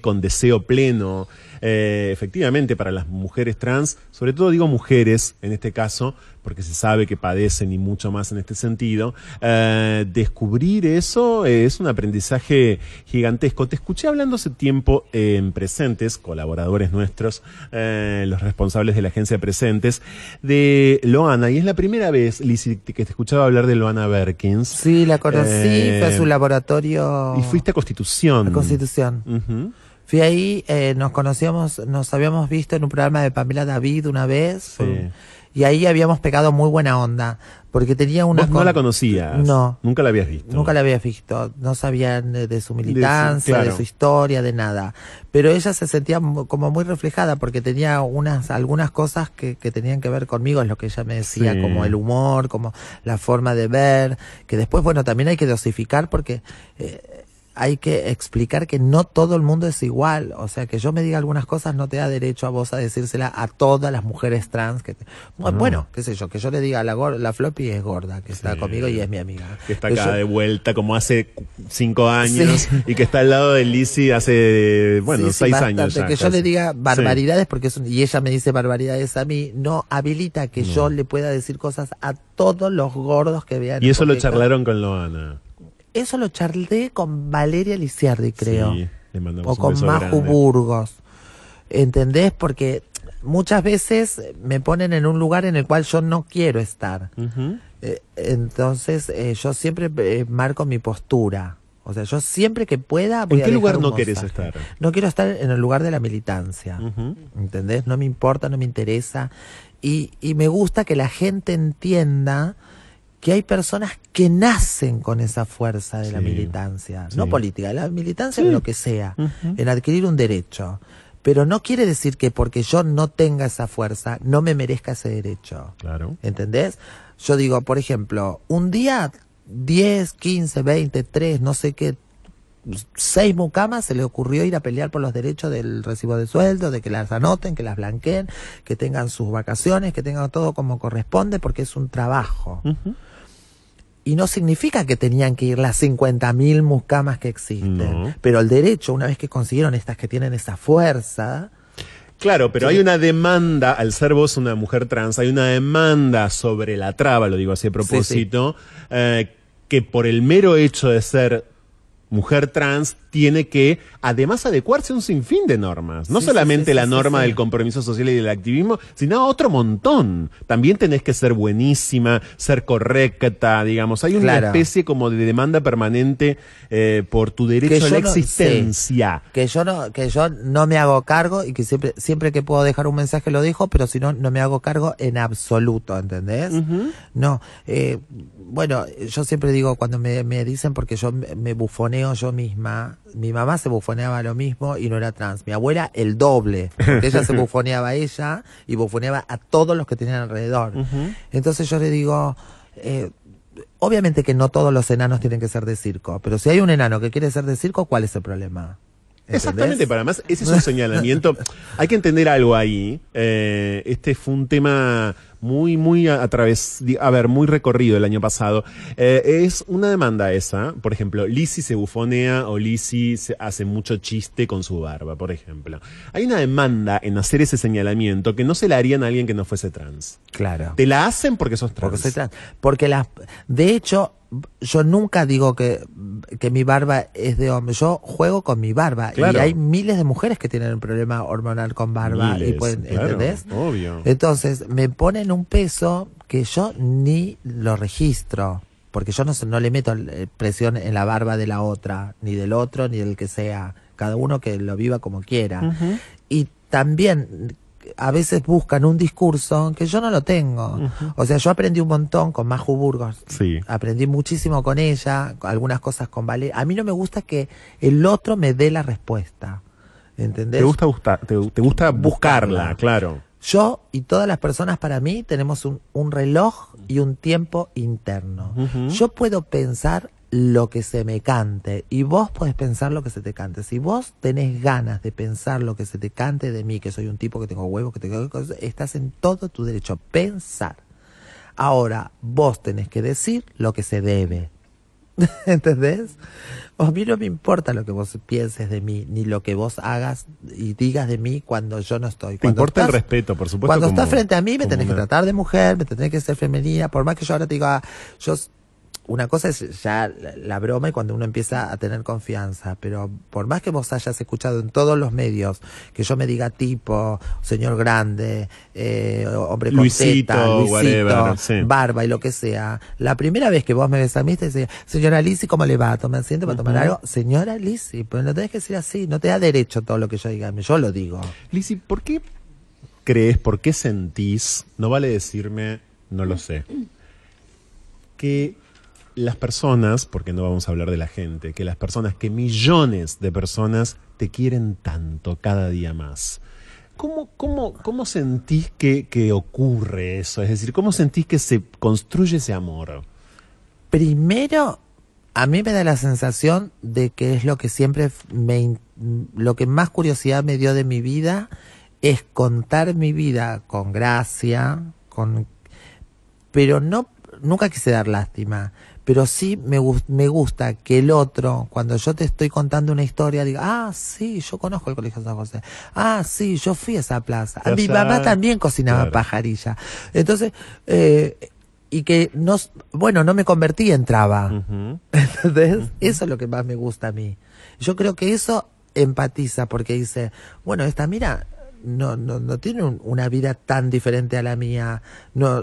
S1: con deseo pleno. Eh, efectivamente, para las mujeres trans, sobre todo digo mujeres en este caso, porque se sabe que padecen y mucho más en este sentido, eh, descubrir eso es un aprendizaje gigantesco. Te escuché hablando hace tiempo en Presentes, colaboradores nuestros, eh, los responsables de la agencia Presentes, de Loana, y es la primera vez, Lizzy, que te escuchaba hablar de Loana Berkins.
S2: Sí, la conocí,
S1: Eh,
S2: fue a su laboratorio.
S1: Y fuiste a Constitución.
S2: a Constitución. Fui ahí, eh, nos conocíamos, nos habíamos visto en un programa de Pamela David una vez.
S1: Sí.
S2: Y ahí habíamos pegado muy buena onda. Porque tenía una.
S1: Vos no la conocías.
S2: No.
S1: Nunca la habías visto.
S2: Nunca la había visto, no sabían de, de su militancia, de,
S1: claro.
S2: su historia, de nada. Pero ella se sentía como muy reflejada porque tenía unas, algunas cosas que, que tenían que ver conmigo, es lo que ella me decía,
S1: Sí.
S2: como el humor, como la forma de ver, que después, bueno, también hay que dosificar porque eh, hay que explicar que no todo el mundo es igual. O sea, que yo me diga algunas cosas no te da derecho a vos a decírsela a todas las mujeres trans. que te- Bueno,
S1: No.
S2: Bueno, qué sé yo, que yo le diga a la, la floppy es gorda, que está conmigo y es mi amiga.
S1: Que está acá
S2: yo-
S1: de vuelta como hace cinco años
S2: Sí.
S1: y que está al lado de Lizzie hace, bueno,
S2: Sí,
S1: seis
S2: bastante.
S1: años ya.
S2: Que yo le diga barbaridades porque es un- y ella me dice barbaridades a mí, no habilita que yo le pueda decir cosas a todos los gordos que vean.
S1: Y eso lo charlaron con Loana.
S2: Eso lo charlé con Valeria Lisiardi, creo.
S1: Sí, le mandamos
S2: o
S1: un
S2: con
S1: beso
S2: Maju
S1: grande.
S2: Burgos. ¿Entendés? Porque muchas veces me ponen en un lugar en el cual yo no quiero estar. Eh, entonces, eh, yo siempre eh, marco mi postura. O sea, yo siempre que pueda voy
S1: ¿En qué lugar no querés
S2: mensaje.
S1: estar?
S2: No quiero estar en el lugar de la militancia. ¿Entendés? No me importa, no me interesa. Y, y me gusta que la gente entienda que hay personas que nacen con esa fuerza de la militancia.
S1: sí.
S2: No política, la militancia
S1: Sí.
S2: en lo que sea. En adquirir un derecho. Pero no quiere decir que porque yo no tenga esa fuerza, no me merezca ese derecho.
S1: Claro.
S2: ¿Entendés? Yo digo, por ejemplo, un día 10, 15, 20, 3, no sé qué, seis mucamas se le ocurrió ir a pelear por los derechos del recibo de sueldo, de que las anoten, que las blanqueen, que tengan sus vacaciones, que tengan todo como corresponde, porque es un trabajo. Y no significa que tenían que ir las 50.000 mucamas que existen.
S1: No.
S2: Pero el derecho, una vez que consiguieron estas que tienen esa fuerza,
S1: Claro, pero
S2: Sí.
S1: hay una demanda, al ser vos una mujer trans, hay una demanda sobre la traba, lo digo así a propósito, eh, que por el mero hecho de ser mujer trans tiene que además adecuarse a un sinfín de normas. No
S2: Sí,
S1: solamente
S2: sí, sí,
S1: la norma del compromiso social y del activismo, sino otro montón. También tenés que ser buenísima, ser correcta, digamos. Hay una
S2: Claro.
S1: especie como de demanda permanente eh, por tu derecho a la
S2: no-
S1: existencia.
S2: que yo no que yo no me hago cargo y que siempre siempre que puedo dejar un mensaje lo dejo pero si no no me hago cargo en absoluto ¿entendés?
S1: Ujú.
S2: no eh, bueno yo siempre digo cuando me, me dicen porque yo me, me bufoneo yo misma. Mi mamá se bufoneaba lo mismo y no era trans. Mi abuela el doble. Porque ella se bufoneaba a ella y bufoneaba a todos los que tenían alrededor. Entonces yo le digo, eh, obviamente que no todos los enanos tienen que ser de circo, pero si hay un enano que quiere ser de circo, ¿cuál es el problema? ¿Entendés?
S1: Exactamente, para más, ese es un señalamiento. Hay que entender algo ahí. Eh, este fue un tema muy, muy a, a través, a ver, muy recorrido el año pasado. Eh, es una demanda esa. Por ejemplo, Lizzie se bufonea o Lizzie se hace mucho chiste con su barba, por ejemplo. Hay una demanda en hacer ese señalamiento que no se la harían a alguien que no fuese trans.
S2: Claro.
S1: Te la hacen porque sos trans.
S2: Porque soy trans. Porque las, de hecho, yo nunca digo que, que mi barba es de hombre. Yo juego con mi barba.
S1: Claro.
S2: Y hay miles de mujeres que tienen un problema hormonal con barba. y pueden,
S1: claro,
S2: ¿entendés?
S1: Obvio.
S2: Entonces, me ponen un peso que yo ni lo registro. Porque yo no, no le meto eh, presión en la barba de la otra, ni del otro, ni del que sea. Cada uno que lo viva como quiera. Y también a veces buscan un discurso que yo no lo tengo. O sea, yo aprendí un montón con Maju Burgos.
S1: Sí.
S2: Aprendí muchísimo con ella, algunas cosas con Vale. A mí no me gusta que el otro me dé la respuesta. ¿Entendés?
S1: Te gusta, te, te gusta buscarla,
S2: Buscarla.
S1: claro.
S2: Yo y todas las personas para mí tenemos un, un reloj y un tiempo interno. Yo puedo pensar lo que se me cante y vos podés pensar lo que se te cante. Si vos tenés ganas de pensar lo que se te cante de mí, que soy un tipo que tengo huevos, que tengo cosas, estás en todo tu derecho a pensar. Ahora, vos tenés que decir lo que se debe. ¿Entendés? A mí no me importa lo que vos pienses de mí, ni lo que vos hagas y digas de mí cuando yo no estoy.
S1: Te
S2: Cuando
S1: importa el
S2: estás-
S1: respeto, por supuesto.
S2: cuando
S1: como-
S2: estás frente a mí me tenés que tratar de mujer, me tenés que ser femenina, por más que yo ahora te diga, yo s- una cosa es ya la, broma y cuando uno empieza a tener confianza, pero por más que vos hayas escuchado en todos los medios que yo me diga tipo, señor grande, eh, hombre con
S1: Luisito,
S2: teta, Luisito,
S1: whatever, sí.
S2: barba y lo que sea, la primera vez que vos me ves a mí te dice, señora Lizzy, ¿cómo le va? ¿Toma asiento para tomar
S1: Ujú.
S2: algo? Señora Lizzy, pues no tenés que decir así, no te da derecho todo lo que yo diga, yo lo digo.
S1: Lizzy, ¿por qué crees, por qué sentís, no vale decirme, no lo sé, que las personas, porque no vamos a hablar de la gente, que las personas, que millones de personas te quieren tanto cada día más? ¿Cómo, cómo, cómo sentís que, que ocurre eso? Es decir, ¿cómo sentís que se construye ese amor?
S2: Primero, a mí me da la sensación de que es lo que siempre me, lo que más curiosidad me dio de mi vida es contar mi vida con gracia, con, pero no, nunca quise dar lástima, pero sí me, me gusta que el otro, cuando yo te estoy contando una historia, diga, ah, sí, yo conozco el Colegio San José, ah, sí, yo fui a esa plaza, mi mamá también cocinaba
S1: Claro.
S2: pajarilla. Entonces, eh, y que no, bueno, no me convertí en traba. ¿Entendés? Eso es lo que más me gusta a mí. Yo creo que eso empatiza porque dice, bueno, esta mira no, no, no tiene un- una vida tan diferente a la mía. No,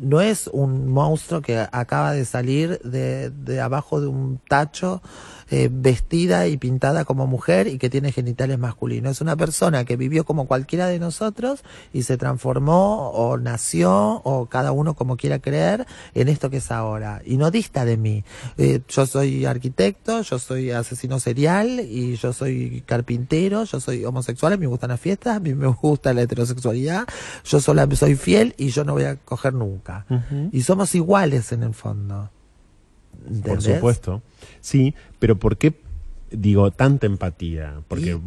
S2: no, es un monstruo que acaba de salir de, de abajo de un tacho eh, vestida y pintada como mujer y que tiene genitales masculinos. Es una persona que vivió como cualquiera de nosotros y se transformó o nació o cada uno como quiera creer en esto que es ahora. Y no dista de mí. Eh, yo soy arquitecto, yo soy asesino serial y yo soy carpintero, yo soy homosexual, a mí me gustan las fiestas, a mí me gusta la heterosexualidad, yo sola soy fiel y yo no voy a coger nunca. Y somos iguales en el fondo.
S1: Por supuesto. Sí, pero ¿por qué digo tanta empatía? Porque,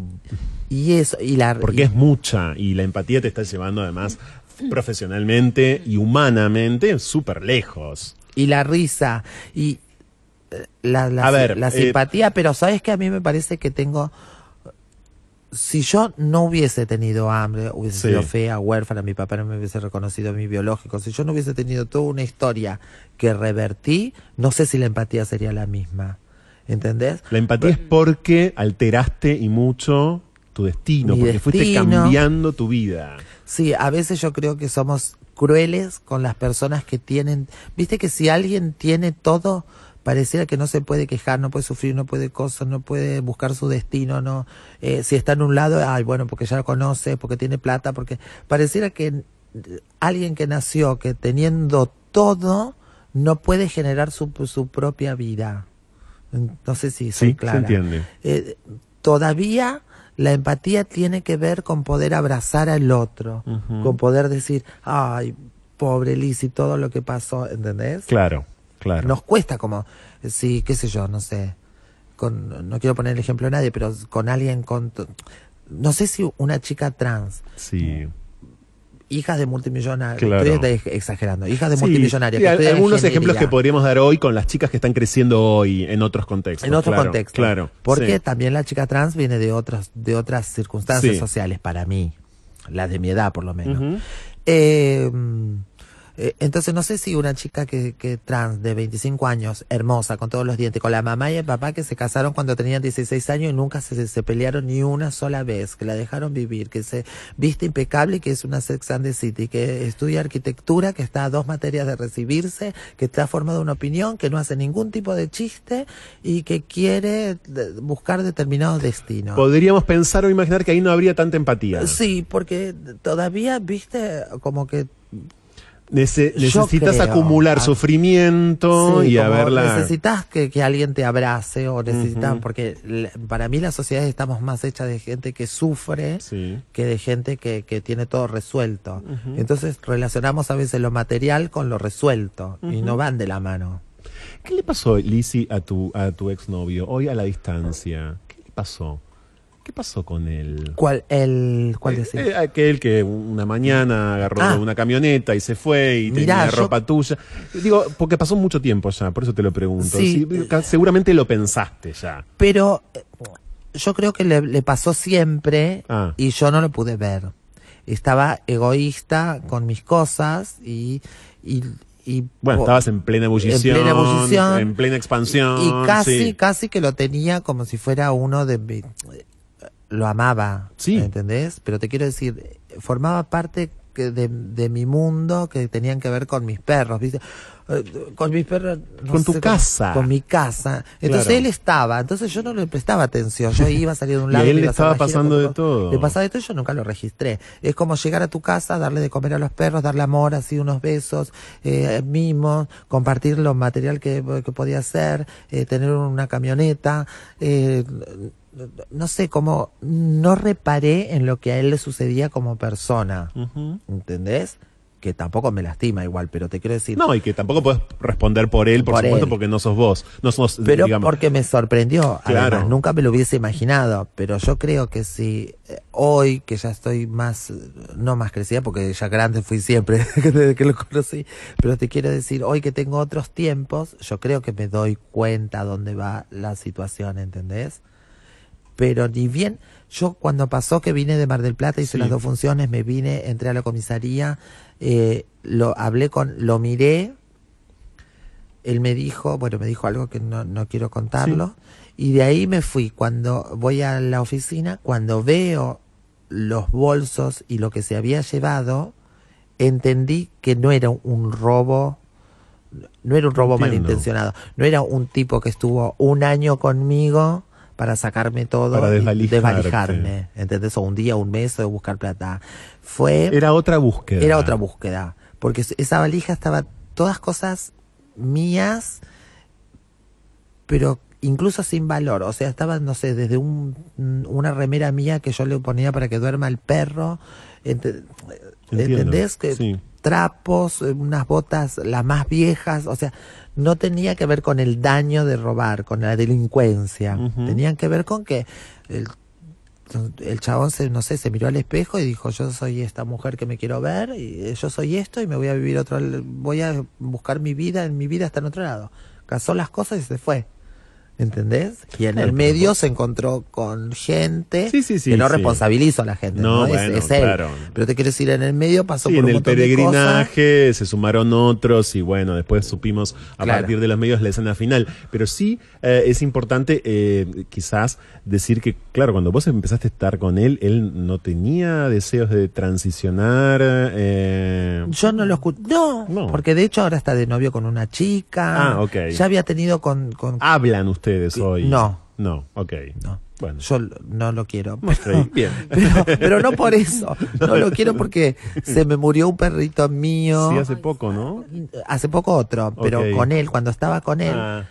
S2: Y eso, y la
S1: porque
S2: y-
S1: es mucha y la empatía te está llevando además profesionalmente y humanamente súper lejos.
S2: y la risa y eh, la, la,
S1: A ver,
S2: la
S1: eh,
S2: simpatía, pero sabes que a mí me parece que tengo si yo no hubiese tenido hambre, hubiese
S1: Sí.
S2: sido fea, huérfana, mi papá no me hubiese reconocido mi biológico, si yo no hubiese tenido toda una historia que revertí, no sé si la empatía sería la misma. ¿entendés?
S1: La empatía es porque alteraste y mucho tu destino, porque fuiste cambiando tu vida.
S2: Sí, a veces yo creo que somos crueles con las personas que tienen, viste que si alguien tiene todo, pareciera que no se puede quejar, no puede sufrir, no puede cosas, no puede buscar su destino, no, eh, si está en un lado, ay, bueno, porque ya lo conoce, porque tiene plata, porque pareciera que alguien que nació, que teniendo todo, no puede generar su, su propia vida. No sé si soy
S1: Sí,
S2: clara.
S1: se entiende.
S2: Eh, todavía la empatía tiene que ver con poder abrazar al otro, con poder decir, ay, pobre Liz y todo lo que pasó, ¿entendés?
S1: Claro, claro.
S2: Nos cuesta como, sí, qué sé yo, no sé, con, no quiero poner el ejemplo de nadie, pero con alguien con, no sé si una chica trans,
S1: Sí.
S2: hijas de multimillonarios,
S1: Claro.
S2: estoy ex- exagerando, hijas de
S1: Sí,
S2: multimillonarios,
S1: sí, algunos ejemplos que podríamos dar hoy con las chicas que están creciendo hoy en otros contextos.
S2: en otro
S1: claro,
S2: contexto.
S1: Claro.
S2: Porque
S1: sí.
S2: también la chica trans viene de otras, de otras circunstancias sociales para mí, las de mi edad por lo menos. Eh, eh, entonces no sé si una chica que, que trans de 25 años, hermosa, con todos los dientes, con la mamá y el papá que se casaron cuando tenían 16 años y nunca se, se pelearon ni una sola vez, que la dejaron vivir, que se viste impecable, que es una sex and the city, que estudia arquitectura, que está a dos materias de recibirse, que está formada una opinión, que no hace ningún tipo de chiste y que quiere buscar determinados destinos.
S1: Podríamos pensar o imaginar que ahí no habría tanta empatía.
S2: Sí, porque todavía, viste, como que
S1: Nece- necesitas
S2: creo.
S1: acumular sufrimiento
S2: Sí,
S1: y haberla.
S2: Necesitas que, que alguien te abrace o necesitas, porque para mí las sociedades estamos más hechas de gente que sufre
S1: Sí.
S2: que de gente que, que tiene todo resuelto. Entonces relacionamos a veces lo material con lo resuelto y no van de la mano.
S1: ¿Qué le pasó, Lizzy, a tu, a tu exnovio hoy a la distancia? ¿Qué le pasó? ¿Qué pasó con él?
S2: ¿Cuál, el, cuál
S1: Eh,
S2: decís?
S1: eh, aquel que una mañana agarró
S2: Ah.
S1: una camioneta y se fue y
S2: Mirá,
S1: tenía
S2: yo-
S1: ropa tuya. Digo, porque pasó mucho tiempo ya, por eso te lo pregunto.
S2: Sí.
S1: Sí, ca- seguramente lo pensaste ya.
S2: Pero eh, yo creo que le, le pasó siempre
S1: Ah.
S2: y yo no lo pude ver. Estaba egoísta con mis cosas y... y, y
S1: Bueno, estabas en plena ebullición,
S2: plena ebullición.
S1: en plena expansión.
S2: Y casi,
S1: sí.
S2: casi que lo tenía como si fuera uno de Lo amaba,
S1: Sí.
S2: ¿entendés? Pero te quiero decir, formaba parte que de, de mi mundo que tenían que ver con mis perros, ¿viste? Eh, Con mis perros... no
S1: Con tu casa.
S2: Con mi casa. Entonces
S1: Claro.
S2: él estaba, entonces yo no le prestaba atención. Yo iba a salir de un
S1: Y
S2: lado.
S1: a él le estaba
S2: gira
S1: pasando de todo.
S2: Le pasaba de todo y yo nunca lo registré. Es como llegar a tu casa, darle de comer a los perros, darle amor, así unos besos, eh, mimos, compartir lo material que, que podía hacer, eh, tener una camioneta, eh, no sé, como no reparé en lo que a él le sucedía como persona,
S1: Ujú.
S2: ¿entendés? Que tampoco me lastima igual, pero te quiero decir,
S1: No, y que tampoco puedes responder por él, por,
S2: Por
S1: supuesto,
S2: él.
S1: porque no sos vos. No sos,
S2: pero
S1: digamos.
S2: porque me sorprendió,
S1: Claro.
S2: además, nunca me lo hubiese imaginado, pero yo creo que si eh, hoy, que ya estoy más, no más crecida, porque ya grande fui siempre, desde que lo conocí, pero te quiero decir, hoy que tengo otros tiempos, yo creo que me doy cuenta dónde va la situación, ¿entendés? Pero ni bien, yo cuando pasó que vine de Mar del Plata, hice
S1: Sí.
S2: las dos funciones, me vine, entré a la comisaría, eh, lo hablé con, lo miré, él me dijo, bueno, me dijo algo que no, no quiero contarlo, y de ahí me fui. Cuando voy a la oficina, cuando veo los bolsos y lo que se había llevado, entendí que no era un robo, no era un robo
S1: Entiendo.
S2: malintencionado, no era un tipo que estuvo un año conmigo para sacarme todo
S1: Para
S2: desvalijarme, ¿entendés? O un día, un mes o de buscar plata. Fue
S1: Era otra búsqueda.
S2: era otra búsqueda, porque esa valija estaba todas cosas mías, pero incluso sin valor, o sea, estaba, no sé, desde un, una remera mía que yo le ponía para que duerma el perro,
S1: Entiendo,
S2: ¿entendés? Que
S1: sí.
S2: Trapos, eh, unas botas las más viejas, o sea, no tenía que ver con el daño de robar, con la delincuencia, tenían que ver con que el el chabón se, no sé, se miró al espejo y dijo, yo soy esta mujer que me quiero ver, y eh, yo soy esto y me voy a vivir otro, voy a buscar mi vida, en mi vida está en otro lado. Casó las cosas y se fue. ¿Entendés? Y en
S1: Claro,
S2: el medio se encontró con gente
S1: Sí, sí, sí,
S2: que no responsabilizo a la gente,
S1: No,
S2: ¿no? Es-
S1: bueno,
S2: es, él.
S1: claro.
S2: Pero te quiero decir, en el medio pasó por
S1: en
S2: un
S1: el
S2: de cosas.
S1: peregrinaje se sumaron otros y bueno, después supimos a
S2: Claro.
S1: partir de los medios la escena final. Pero sí eh, es importante eh, quizás decir que, claro, cuando vos empezaste a estar con él, él no tenía deseos de transicionar. eh,
S2: Yo no lo escuché. No,
S1: No.
S2: porque de hecho ahora está de novio con una chica.
S1: Ah, ok.
S2: Ya había tenido con. con
S1: ¿Hablan ustedes hoy?
S2: No.
S1: No, ok.
S2: no.
S1: Bueno.
S2: Yo no lo quiero.
S1: Ok, bien.
S2: Pero, pero no por eso. No lo quiero porque se me murió un perrito mío.
S1: Sí, hace poco, ¿no?
S2: Hace poco otro, pero con él, cuando estaba con él,
S1: Ah,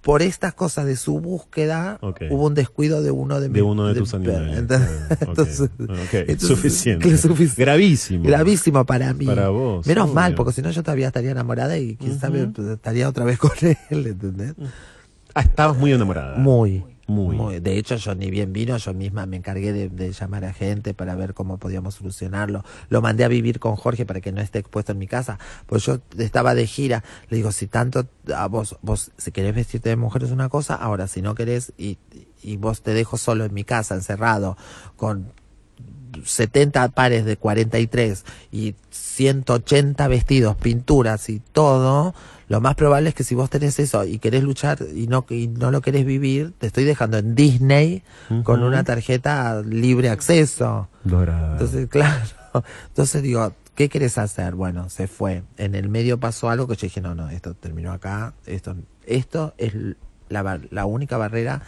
S2: por estas cosas de su búsqueda, hubo un descuido de uno de,
S1: de
S2: mis-
S1: uno de
S2: de-
S1: tus animales.
S2: Entonces,
S1: ok.
S2: entonces-
S1: Ok,
S2: entonces,
S1: suficiente. Gravísimo.
S2: Gravísimo para mí.
S1: Para vos,
S2: Menos
S1: obvio.
S2: mal, porque si no yo todavía estaría enamorada y quién sabe, estaría otra vez con él, ¿entendés?
S1: Ah, estabas muy enamorada.
S2: Muy,
S1: Muy.
S2: De hecho, yo ni bien vino, yo misma me encargué de, de llamar a gente para ver cómo podíamos solucionarlo. Lo mandé a vivir con Jorge para que no esté expuesto en mi casa. Pues yo estaba de gira. Le digo, si tanto, a vos, vos, si querés vestirte de mujer es una cosa, ahora si no querés y, y vos te dejo solo en mi casa, encerrado, con 70 pares de 43 y 180 vestidos, pinturas y todo, lo más probable es que si vos tenés eso y querés luchar y no, y no lo querés vivir, te estoy dejando en Disney con una tarjeta libre acceso.
S1: Dorada.
S2: Entonces, claro. Entonces digo, ¿qué querés hacer? Bueno, se fue. En el medio pasó algo que yo dije, no, no, esto terminó acá. Esto, esto es la, la única barrera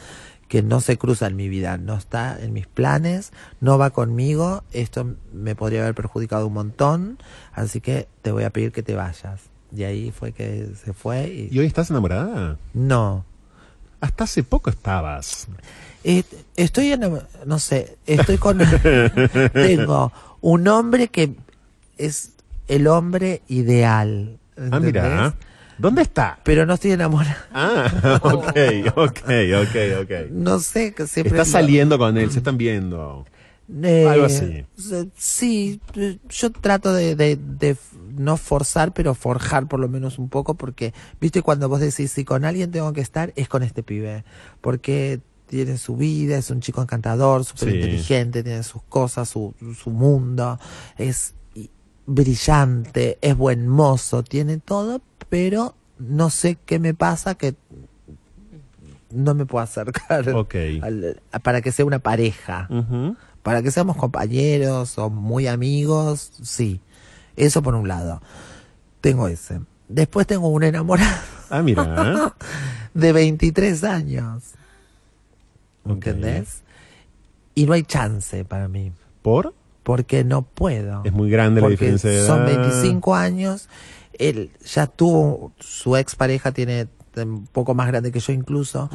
S2: que no se cruza en mi vida, no está en mis planes, no va conmigo, esto me podría haber perjudicado un montón, así que te voy a pedir que te vayas. Y ahí fue que se fue y,
S1: ¿Y hoy estás enamorada?
S2: no.
S1: Hasta hace poco estabas.
S2: Eh, estoy en, no sé, estoy con, tengo un hombre que es el hombre ideal.
S1: Ah, mira. ¿Dónde está?
S2: Pero no estoy enamorada.
S1: Ah, ok, ok, ok, ok.
S2: No sé, que siempre...
S1: Estás
S2: lo-
S1: saliendo con él, se están viendo.
S2: Eh,
S1: Algo así.
S2: Sí, yo trato de, de- de f- no forzar, pero forjar por lo menos un poco, porque, viste, cuando vos decís, si con alguien tengo que estar, es con este pibe, porque tiene su vida, es un chico encantador, súper
S1: Sí.
S2: inteligente, tiene sus cosas, su, su mundo, es brillante, es buen mozo, tiene todo, pero no sé qué me pasa que no me puedo acercar
S1: Ok.
S2: al- para que sea una pareja. Para que seamos compañeros o muy amigos, sí. Eso por un lado. Tengo ese. Después tengo un enamorado
S1: Ah, mira.
S2: de 23 años.
S1: Ok.
S2: ¿Entendés? Y no hay chance para mí.
S1: ¿Por?
S2: Porque no puedo.
S1: Es muy grande la diferencia de edad.
S2: son 25 años. Él ya tuvo, su ex pareja tiene un poco más grande que yo incluso.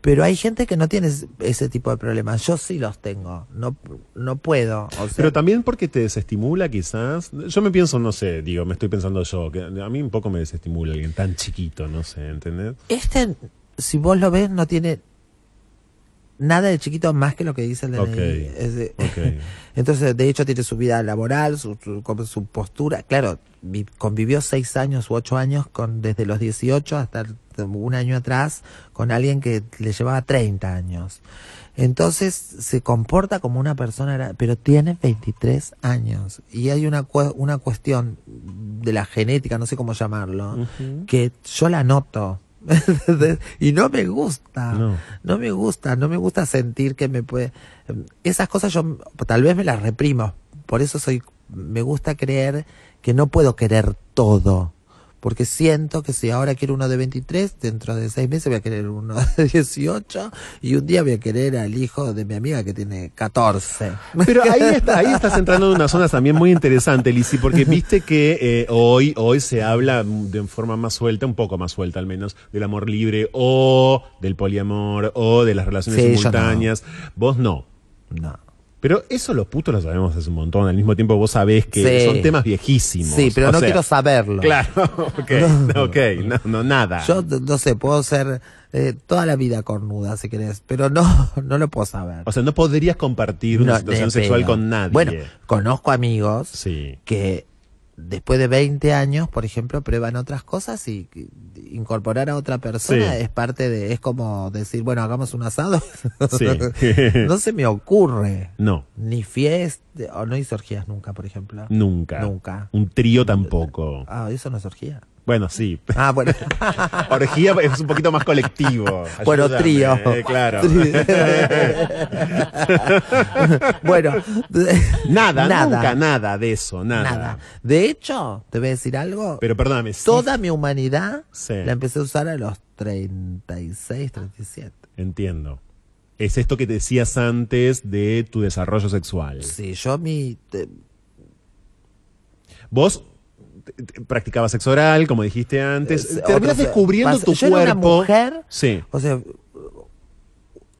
S2: Pero hay gente que no tiene ese- tipo de problemas. Yo sí los tengo. No, no puedo. O sea,
S1: Pero también porque te desestimula quizás. Yo me pienso, no sé, digo, me estoy pensando yo, que a mí un poco me desestimula alguien tan chiquito, no sé, ¿entendés?
S2: Este, si vos lo ves, no tiene nada de chiquito más que lo que dice el DNI.
S1: Ok,
S2: Es de-
S1: ok.
S2: Entonces, de hecho, tiene su vida laboral, su, su, su postura. Claro, convivió seis años u ocho años, con desde los 18 hasta un año atrás, con alguien que le llevaba 30 años. Entonces, se comporta como una persona, pero tiene 23 años. Y hay una, una cuestión de la genética, no sé cómo llamarlo, que yo la noto. y no me gusta.
S1: No.
S2: No me gusta, no me gusta sentir que me puede... Esas cosas yo tal vez me las reprimo. Por eso soy, me gusta creer que no puedo querer todo. Porque siento que si ahora quiero uno de 23, dentro de seis meses voy a querer uno de 18 y un día voy a querer al hijo de mi amiga que tiene 14.
S1: Pero ahí, está- ahí estás entrando en una zona también muy interesante, Lizzy, porque viste que eh, hoy, hoy se habla de forma más suelta, un poco más suelta al menos, del amor libre o del poliamor o de las relaciones
S2: Sí, yo no.
S1: simultáneas. Vos no.
S2: No.
S1: Pero eso los putos lo sabemos hace un montón. Al mismo tiempo vos sabés que
S2: Sí.
S1: son temas viejísimos.
S2: Sí, pero
S1: O
S2: no
S1: sea,
S2: quiero saberlo.
S1: Claro, ok, ok, no, no, nada.
S2: Yo no sé, puedo ser eh, toda la vida cornuda si querés, pero no, no lo puedo saber.
S1: O sea, no podrías compartir una
S2: No,
S1: situación sexual con nadie.
S2: Bueno, conozco amigos
S1: sí.
S2: que después de 20 años, por ejemplo, prueban otras cosas y incorporar a otra persona
S1: Sí.
S2: es parte de, es como decir, bueno, hagamos un asado.
S1: Sí.
S2: no se me ocurre.
S1: no,
S2: Ni fiesta, o no hice orgías nunca, por ejemplo.
S1: nunca.
S2: Nunca.
S1: Un trío tampoco.
S2: Ah, eso no es orgía.
S1: Bueno, sí.
S2: Ah, bueno.
S1: Orgía es un poquito más colectivo.
S2: Bueno,
S1: Ayúdame,
S2: trío.
S1: eh, claro.
S2: bueno,
S1: nada,
S2: Nada.
S1: nunca nada de eso, nada.
S2: nada. De hecho, te voy a decir algo.
S1: Pero perdóname, sí,
S2: Toda mi humanidad
S1: Sí.
S2: la empecé a usar a los 36, 37.
S1: entiendo. Es esto que decías antes de tu desarrollo sexual.
S2: Sí, yo mi... te-
S1: Vos practicabas sexo oral, como dijiste antes. Terminas descubriendo tu
S2: yo era una
S1: cuerpo.
S2: mujer
S1: Sí.
S2: O sea,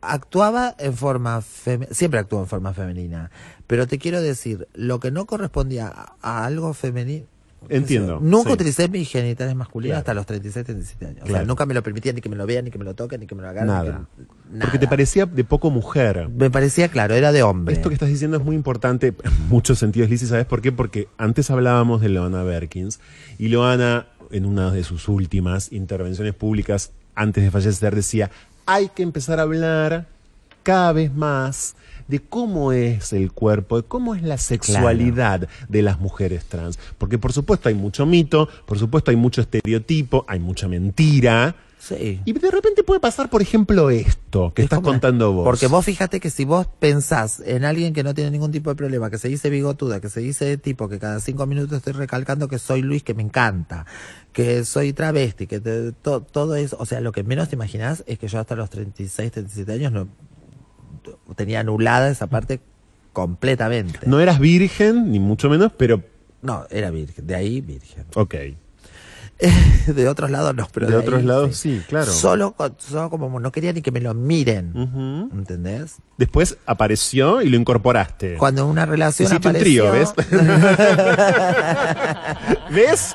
S2: actuaba en forma siempre actuó en forma femenina, pero te quiero decir, lo que no correspondía a, a algo femenino.
S1: Entiendo,
S2: Nunca
S1: sí.
S2: utilicé mis genitales masculinos
S1: Claro.
S2: hasta los 36, 37 años. O
S1: Claro.
S2: sea, nunca me lo permitía ni que me lo vean, ni que me lo toquen, ni que me lo hagan.
S1: Nada. Porque te parecía de poco mujer.
S2: Me parecía claro, era de hombre.
S1: Esto que estás diciendo es muy importante en muchos sentidos, Lizzy. ¿Sabes por qué? Porque antes hablábamos de Loana Berkins y Loana, en una de sus últimas intervenciones públicas, antes de fallecer, decía, hay que empezar a hablar cada vez más de cómo es el cuerpo, de cómo es la sexualidad de las mujeres trans. Porque por supuesto hay mucho mito, por supuesto hay mucho estereotipo, hay mucha mentira.
S2: Sí.
S1: Y de repente puede pasar, por ejemplo, esto que
S2: Es
S1: estás
S2: como-
S1: contando vos.
S2: Porque vos fíjate que si vos pensás en alguien que no tiene ningún tipo de problema, que se dice bigotuda, que se dice tipo, que cada cinco minutos estoy recalcando que soy Luis, que me encanta, que soy travesti, que te- to- todo eso, o sea, lo que menos te imaginás es que yo hasta los 36, 37 años no tenía anulada esa parte completamente.
S1: No eras virgen, ni mucho menos, pero
S2: No, era virgen, de ahí virgen.
S1: ok.
S2: de otros lados no, pero
S1: de
S2: de,
S1: otros
S2: ahí,
S1: lados, sí, claro.
S2: Solo, solo como no quería ni que me lo miren,
S1: Ujú.
S2: ¿entendés?
S1: Después apareció y lo incorporaste.
S2: Cuando en una relación
S1: Hiciste un
S2: apareció,
S1: trío, ¿ves? ¿Ves?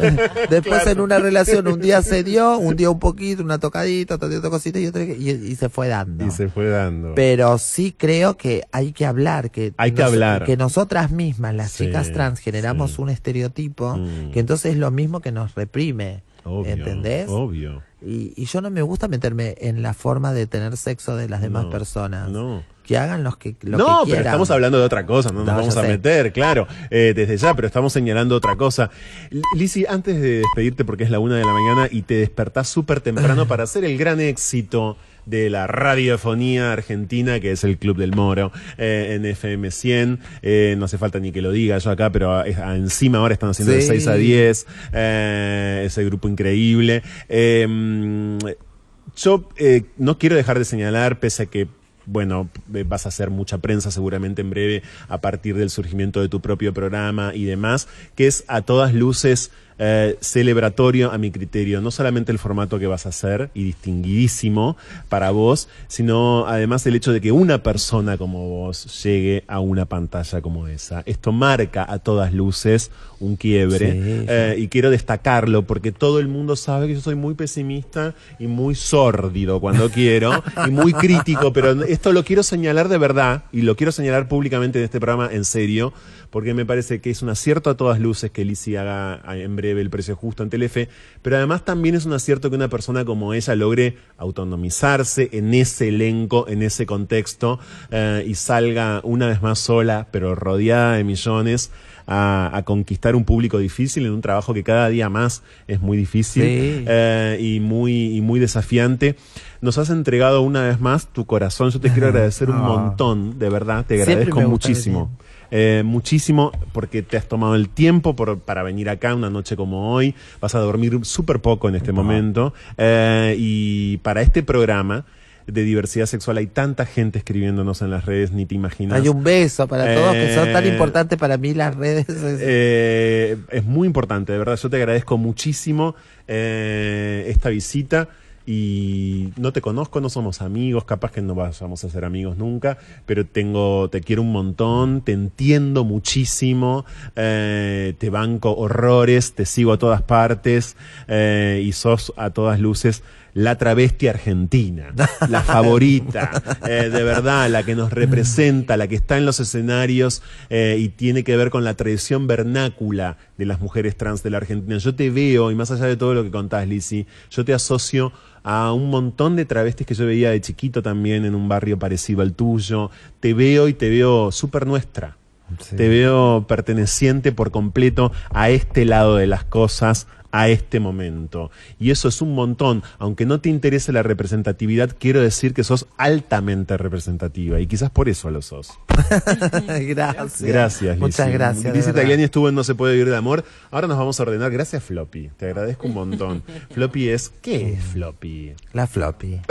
S2: Después
S1: Claro.
S2: en una relación un día se dio, un día un poquito, una tocadita, otra otra cosita y, otra, y, y se fue dando.
S1: Y se fue dando.
S2: Pero sí creo que hay que hablar, que,
S1: Hay que hablar.
S2: que nosotras mismas, las
S1: Sí,
S2: chicas trans, generamos
S1: sí.
S2: un estereotipo
S1: Mm.
S2: que entonces es lo mismo que nos reprime.
S1: Obvio,
S2: ¿Entendés?
S1: Obvio.
S2: Y, y yo no me gusta meterme en la forma de tener sexo de las demás
S1: No,
S2: personas.
S1: No.
S2: Que hagan los que, lo
S1: no,
S2: que
S1: pero estamos hablando de otra cosa, no nos
S2: No,
S1: vamos a
S2: sé.
S1: meter, claro, eh, desde ya, pero estamos señalando otra cosa. L- Lizzy, antes de despedirte, porque es la una de la mañana y te despertás súper temprano para hacer el gran éxito de la radiofonía argentina, que es el Club del Moro, eh, en FM 100. Eh, no hace falta ni que lo diga yo acá, pero a- a- encima ahora están haciendo de
S2: Sí.
S1: 6 a 10, eh, ese grupo increíble. Eh, yo eh, no quiero dejar de señalar, pese a que, bueno, vas a hacer mucha prensa seguramente en breve a partir del surgimiento de tu propio programa y demás, que es a todas luces eh, celebratorio a mi criterio, no solamente el formato que vas a hacer y distinguidísimo para vos, sino además el hecho de que una persona como vos llegue a una pantalla como esa. Esto marca a todas luces un quiebre
S2: Sí, sí.
S1: eh, y quiero destacarlo porque todo el mundo sabe que yo soy muy pesimista y muy sórdido cuando quiero y muy crítico, pero esto lo quiero señalar de verdad y lo quiero señalar públicamente en este programa en serio porque me parece que es un acierto a todas luces que Lizzie haga a- en breve el precio justo en Telefe, pero además también es un acierto que una persona como ella logre autonomizarse en ese elenco, en ese contexto eh, y salga una vez más sola, pero rodeada de millones a, a conquistar un público difícil en un trabajo que cada día más es muy difícil
S2: Sí.
S1: eh, y muy y muy desafiante. Nos has entregado una vez más tu corazón. Yo te quiero agradecer un
S2: Ah.
S1: montón, de verdad. Te agradezco muchísimo. Eh, muchísimo porque te has tomado el tiempo por- para venir acá una noche como hoy. Vas a dormir súper poco en este momento. Eh, y para este programa de diversidad sexual hay tanta gente escribiéndonos en las redes, ni te imaginas.
S2: Hay un beso para todos que son tan
S1: Eh,
S2: importantes para mí las redes. es-
S1: Eh, es muy importante, de verdad. Yo te agradezco muchísimo eh, esta visita. Y no te conozco, no somos amigos, capaz que no vayamos a ser amigos nunca, pero tengo, te quiero un montón, te entiendo muchísimo, eh, te banco horrores, te sigo a todas partes eh, y sos a todas luces la travesti argentina, la favorita, eh, de verdad, la que nos representa, la que está en los escenarios eh, y tiene que ver con la tradición vernácula de las mujeres trans de la Argentina. Yo te veo, y más allá de todo lo que contás, Lizzy, yo te asocio a un montón de travestis que yo veía de chiquito también en un barrio parecido al tuyo. Te veo y te veo súper nuestra.
S2: Sí.
S1: Te veo perteneciente por completo a este lado de las cosas, a este momento. Y eso es un montón. Aunque no te interese la representatividad, quiero decir que sos altamente representativa y quizás por eso lo sos.
S2: gracias.
S1: Gracias,
S2: Muchas
S1: Lizzy.
S2: gracias. verdad.
S1: Tagliani estuvo en No se puede vivir de amor. Ahora nos vamos a ordenar. Gracias, Floppy. Te agradezco un montón. Floppy es. ¿Qué es Floppy?
S2: La floppy.